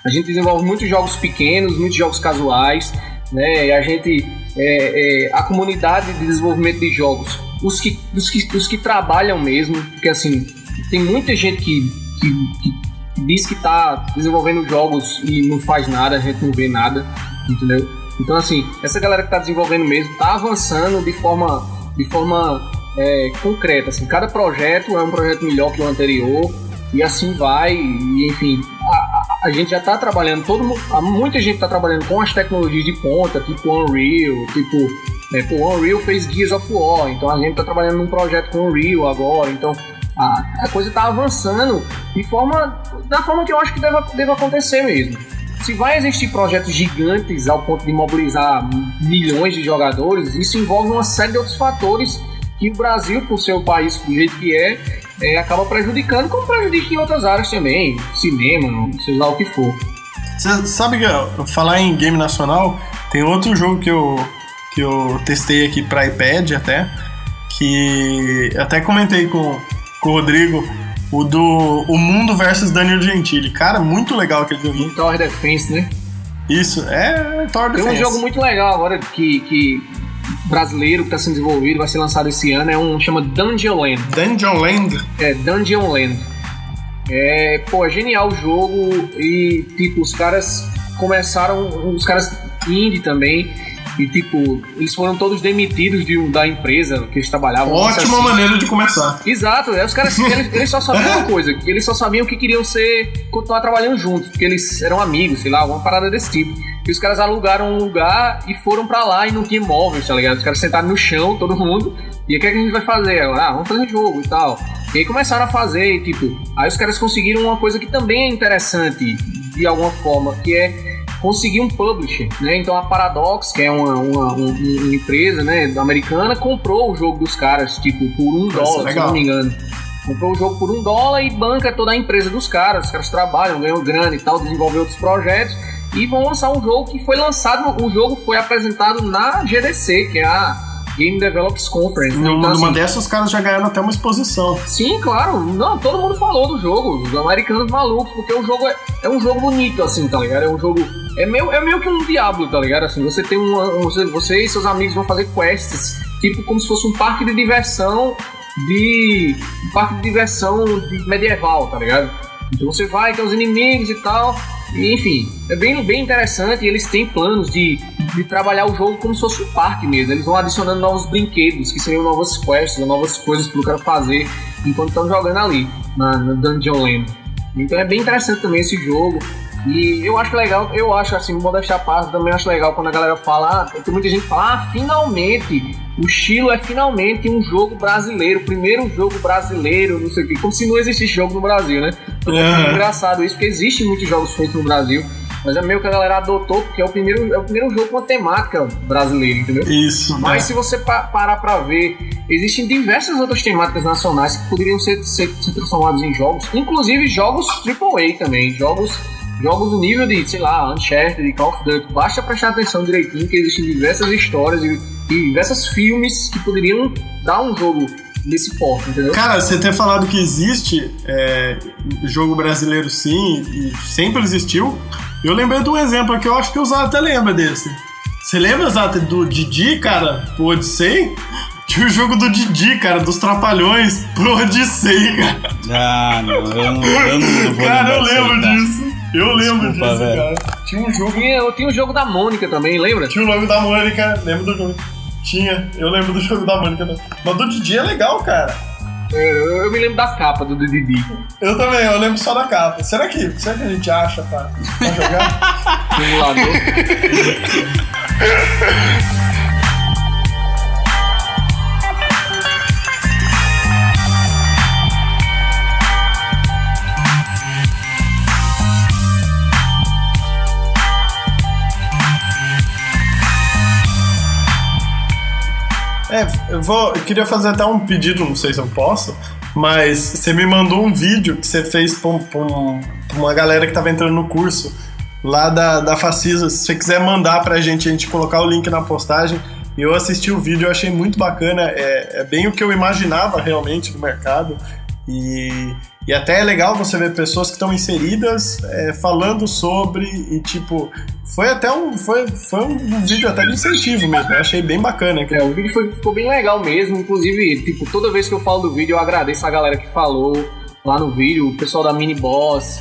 A gente desenvolve muitos jogos pequenos, muitos jogos casuais, né? E a gente é, é, a comunidade de desenvolvimento de jogos, os que, os que, os que trabalham mesmo, porque assim tem muita gente que, que, que diz que está desenvolvendo jogos e não faz nada, a gente não vê nada, entendeu? Então assim, essa galera que está desenvolvendo mesmo está avançando de forma de forma é, concreta, assim, cada projeto é um projeto melhor que o anterior e assim vai, e enfim, a, a- a gente já está trabalhando, todo muita gente está trabalhando com as tecnologias de ponta, tipo Unreal, tipo, né, Unreal fez Gears of War, então a gente está trabalhando num projeto com Unreal agora, então a, a coisa está avançando de forma, da forma que eu acho que deve, deve acontecer mesmo. Se vai existir projetos gigantes ao ponto de mobilizar milhões de jogadores, isso envolve uma série de outros fatores que o Brasil, por ser o país do jeito que é, é, acaba prejudicando, como prejudica em outras áreas também, cinema, seja lá o que for. Você sabe que falar em game nacional, tem outro jogo que eu, que eu testei aqui pra iPad até, que até comentei com, com o Rodrigo, o do O Mundo versus Daniel Gentili. Cara, muito legal aquele joguinho. Tower Defense, né? Isso, é Tower Tem um Defense. jogo muito legal agora que, que brasileiro que está sendo desenvolvido, vai ser lançado esse ano, é um chama Dungeon Land. Dungeon Land. É, Dungeon Land. É, pô, é genial o jogo e, tipo, os caras começaram, os caras indie também, e, tipo, eles foram todos demitidos de, da empresa que eles trabalhavam. Ótima Assim, maneira de começar. Exato, é, os caras eles, eles só sabiam uma coisa, que eles só sabiam que queriam ser continuar trabalhando juntos, porque eles eram amigos, sei lá, alguma parada desse tipo. E os caras alugaram um lugar e foram pra lá e não tinha móveis, tá ligado? Os caras sentaram no chão, todo mundo, e o que, é que a gente vai fazer? Ah, vamos fazer jogo e tal. E aí começaram a fazer, e, tipo, aí os caras conseguiram uma coisa que também é interessante, de alguma forma, que é conseguir um publisher, né? Então a Paradox, que é uma, uma, um- uma empresa né, americana, comprou o jogo dos caras, tipo, por um Nossa, dólar, se não me engano. Comprou o jogo por um dólar e banca toda a empresa dos caras. Os caras trabalham, ganham grana e tal, desenvolvem outros projetos e vão lançar um jogo que foi lançado. O jogo foi apresentado na GDC, que é a Game Developers Conference. né? Numa, Então, numa assim, dessas, os caras já ganharam até uma exposição. Sim, claro. Não, todo mundo falou do jogo. Os americanos malucos, porque o jogo é, é um jogo bonito, assim, tá ligado? É um jogo. É meio, é meio que um Diablo, tá ligado? Assim, você tem um- você e seus amigos vão fazer quests, tipo como se fosse um parque de diversão de. Um parque de diversão de medieval, tá ligado? Então você vai, tem os inimigos e tal. E, enfim, é bem, bem interessante. E eles têm planos de, de trabalhar o jogo como se fosse um parque mesmo. Eles vão adicionando novos brinquedos, que seriam novas quests, novas coisas pro cara fazer enquanto estão jogando ali, na, na Dungeon Land. Então é bem interessante também esse jogo. E eu acho legal, eu acho assim, modéstia à parte, também acho legal quando a galera fala, ah, tem muita gente que fala, ah, finalmente, o Chilo é finalmente um jogo brasileiro, o primeiro jogo brasileiro, não sei o quê, como se não existisse jogo no Brasil, né? Acho É. engraçado isso, porque existem muitos jogos feitos no Brasil, mas é meio que a galera adotou, porque é o primeiro, é o primeiro jogo com a temática brasileira, entendeu? Isso. Mas né? se você pa- parar pra ver, existem diversas outras temáticas nacionais que poderiam ser, ser, ser transformadas em jogos, inclusive jogos AAA também, jogos, jogos do nível de, sei lá, Uncharted, de Call of Duty. Basta prestar atenção direitinho que existem diversas histórias e, e diversos filmes que poderiam dar um jogo desse porte, entendeu? Cara, você ter falado que existe é, jogo brasileiro sim, e sempre existiu. Eu lembrei de um exemplo que eu acho que o Zata lembra desse. Você lembra, Zata, do Didi, cara, pro Odyssey? Tinha o jogo do Didi, cara, dos Trapalhões pro Odyssey, cara. Ah, não, eu não, eu não, vou Cara, eu lembrar disso aí, lembro tá? disso. Eu lembro Desculpa, disso, velho. cara. Tinha um jogo. Tinha, eu tinha o jogo da Mônica também, lembra? Tinha o nome da Mônica, lembro do jogo. Tinha, eu lembro do jogo da Mônica também. Mas do Didi é legal, cara. Eu, eu- eu me lembro da capa do Didi. Eu também, eu lembro só da capa. Será que, será que a gente acha pra, pra jogar? Simulador. Eu vou. Eu queria fazer até um pedido, não sei se eu posso, mas você me mandou um vídeo que você fez pra, um- pra um- pra uma galera que tava entrando no curso lá da, da Facisa. Se você quiser mandar pra gente, a gente colocar o link na postagem. Eu assisti o vídeo, eu achei muito bacana. É, é bem o que eu imaginava realmente do mercado. E, e até é legal você ver pessoas que estão inseridas é, falando sobre e tipo foi até um foi, foi um vídeo até de incentivo mesmo. Eu achei bem bacana. É, o vídeo foi- ficou bem legal mesmo. Inclusive, tipo, toda vez que eu falo do vídeo, eu agradeço a galera que falou lá no vídeo, o pessoal da Mini Boss,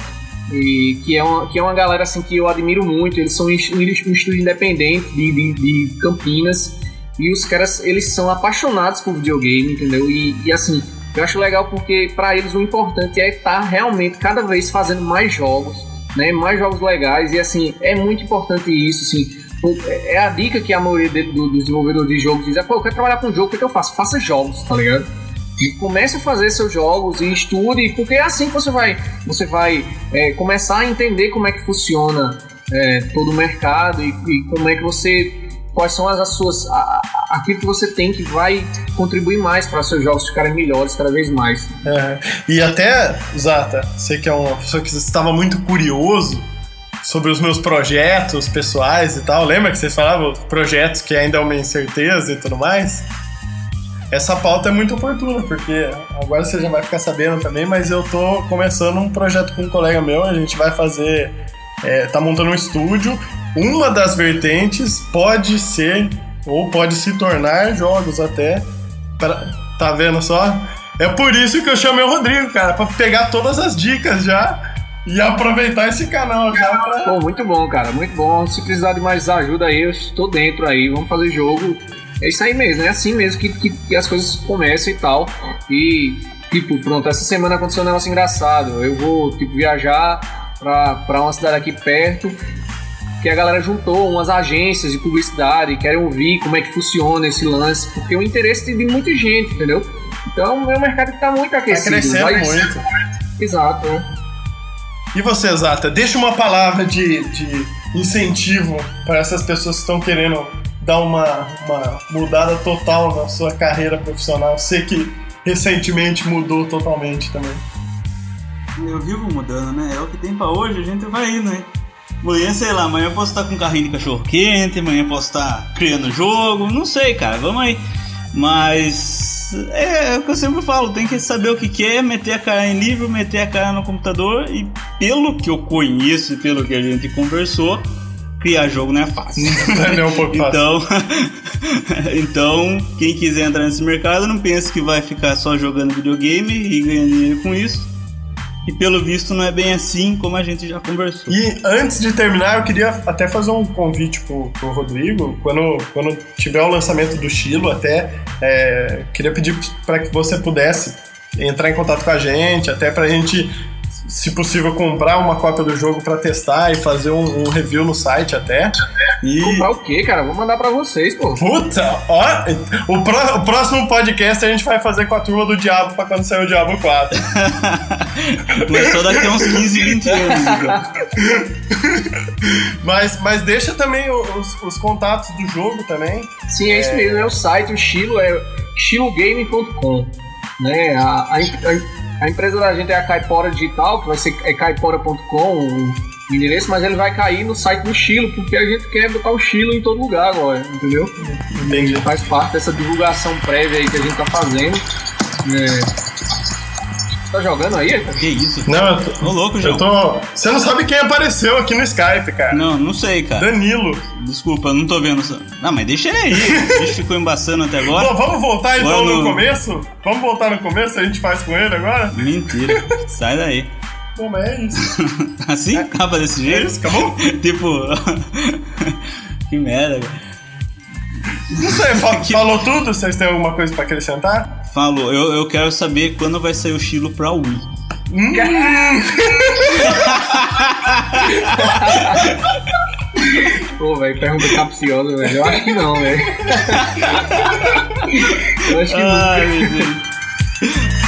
e que é uma, que é uma galera assim que eu admiro muito. Eles são um um estúdio independente de, de, de Campinas. E os caras, eles são apaixonados por videogame, entendeu? E, e assim, eu acho legal porque pra eles o importante é estar realmente cada vez fazendo mais jogos, né? Mais jogos legais. E assim, é muito importante isso, assim. É a dica que a maioria de- do- dos desenvolvedores de jogos diz: é, pô, eu quero trabalhar com jogo, o que, que eu faço? Faça jogos, tá ligado? E comece a fazer seus jogos e estude, porque é assim que você vai, você vai é, começar a entender como é que funciona é, todo o mercado e, e como é que você. Quais são as, as suas. a- aquilo que você tem que vai contribuir mais para seus jogos ficarem melhores cada vez mais. É, e até, Zata, você que é uma pessoa que estava muito curioso sobre os meus projetos pessoais e tal, lembra que vocês falavam projetos que ainda é uma incerteza e tudo mais? Essa pauta é muito oportuna, porque agora você já vai ficar sabendo também, mas eu tô começando um projeto com um colega meu, a gente vai fazer, é, tá montando um estúdio, uma das vertentes pode ser, ou pode se tornar jogos até, pra- tá vendo só? É por isso que eu chamei o Rodrigo, cara, pra pegar todas as dicas já e aproveitar esse canal já pra. Pô, muito bom, cara, muito bom. Se precisar de mais ajuda aí, eu estou dentro aí, vamos fazer jogo. É isso aí mesmo, é assim mesmo que, que, que as coisas começam e tal. E, tipo, pronto, essa semana aconteceu um negócio engraçado. Eu vou, tipo, viajar pra, pra uma cidade aqui perto que a galera juntou umas agências de publicidade, querem ouvir como é que funciona esse lance, porque é um interesse de muita gente, entendeu? Então é um mercado que tá muito Tá aquecido. crescendo vai- muito. Exato, né? E você, Zata, deixa uma palavra de, de incentivo para essas pessoas que estão querendo dar uma, uma mudada total na sua carreira profissional. Você que recentemente mudou totalmente também. Eu vivo mudando, né? É o que tem pra hoje, a gente vai indo, hein? Amanhã, sei lá, amanhã eu posso estar com um carrinho de cachorro quente, amanhã eu posso estar criando jogo, não sei, cara, vamos aí. Mas é, é o que eu sempre falo, tem que saber o que quer, meter a cara em livro, meter a cara no computador e pelo que eu conheço e pelo que a gente conversou, criar jogo não é fácil. É um pouco fácil. Então, então, quem quiser entrar nesse mercado, não pense que vai ficar só jogando videogame e ganhando dinheiro com isso. E pelo visto não é bem assim como a gente já conversou. E antes de terminar, eu queria até fazer um convite pro, pro Rodrigo. Quando, quando tiver o lançamento do Chilo, até é, queria pedir para que você pudesse entrar em contato com a gente, até pra gente, se possível, comprar uma cópia do jogo pra testar e fazer um, um review no site até. E. Comprar o quê, cara? Vou mandar pra vocês, pô. Puta, ó, o, pró- o próximo podcast a gente vai fazer com a turma do Diabo pra quando sair o Diabo 4. Mas só daqui a uns 15, 20 anos. então. Mas, mas deixa também os, os contatos do jogo também. Sim, é isso mesmo, é o site, o Chilo é chilogame.com. Né? A, a, a- a empresa da gente é a Caipora Digital, que vai ser é caipora.com o endereço, mas ele vai cair no site do Chilo, porque a gente quer botar o Chilo em todo lugar agora, entendeu? Entendi. Faz parte dessa divulgação prévia aí que a gente tá fazendo. É... Tá jogando aí? Que isso? Não, eu tô, Ô louco, eu João. tô. Você não sabe quem apareceu aqui no Skype, cara. Não, não sei, cara. Danilo. Desculpa, não tô vendo. Não, mas deixa ele aí. O bicho ficou embaçando até Bom, agora. vamos voltar então no no- começo? Vamos voltar no começo? A gente faz com ele agora? Mentira. Sai daí. Bom, mas é isso. Assim? Acaba desse É jeito? isso, acabou? tipo. que merda, cara. Não sei, fa- falou tudo? Vocês têm alguma coisa pra acrescentar? Falou, eu, eu quero saber quando vai sair o Chilo pra Wii. Hum, Pô, velho, pergunta capciosa, velho. Eu acho que não, velho. Eu acho que Ai, nunca. meu Deus.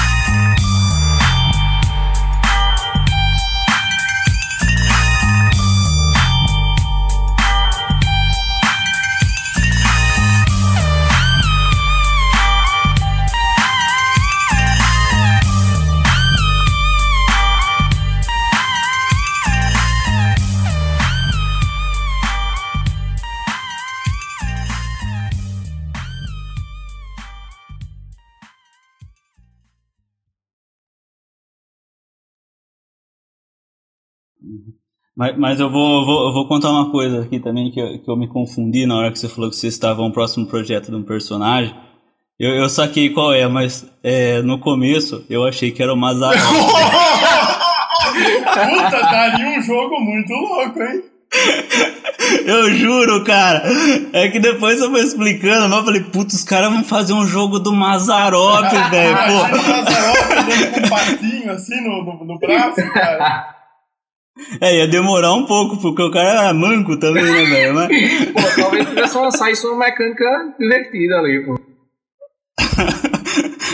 Mas, mas eu, vou, eu vou, eu vou contar uma coisa aqui também que eu, que eu me confundi na hora que você falou que vocês estavam no próximo projeto de um personagem. Eu, eu saquei qual é, mas é, no começo eu achei que era o Mazarop. Puta, daria um jogo muito louco, hein? eu juro, cara. É que depois eu vou explicando, mas eu falei, putz, os caras vão fazer um jogo do Mazarop, velho. Imagina o. Mazarop andando com um patinho assim no, no, no braço, cara. É, ia demorar um pouco, porque o cara era manco também, né, velho? Mas... Pô, talvez tivesse uma, saísse uma mecânica divertida ali, pô.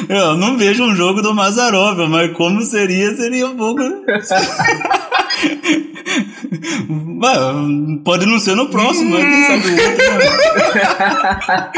Eu não vejo um jogo do Mazarop, mas como seria, seria um pouco. Pode não ser no próximo, mas quem sabe o outro. né?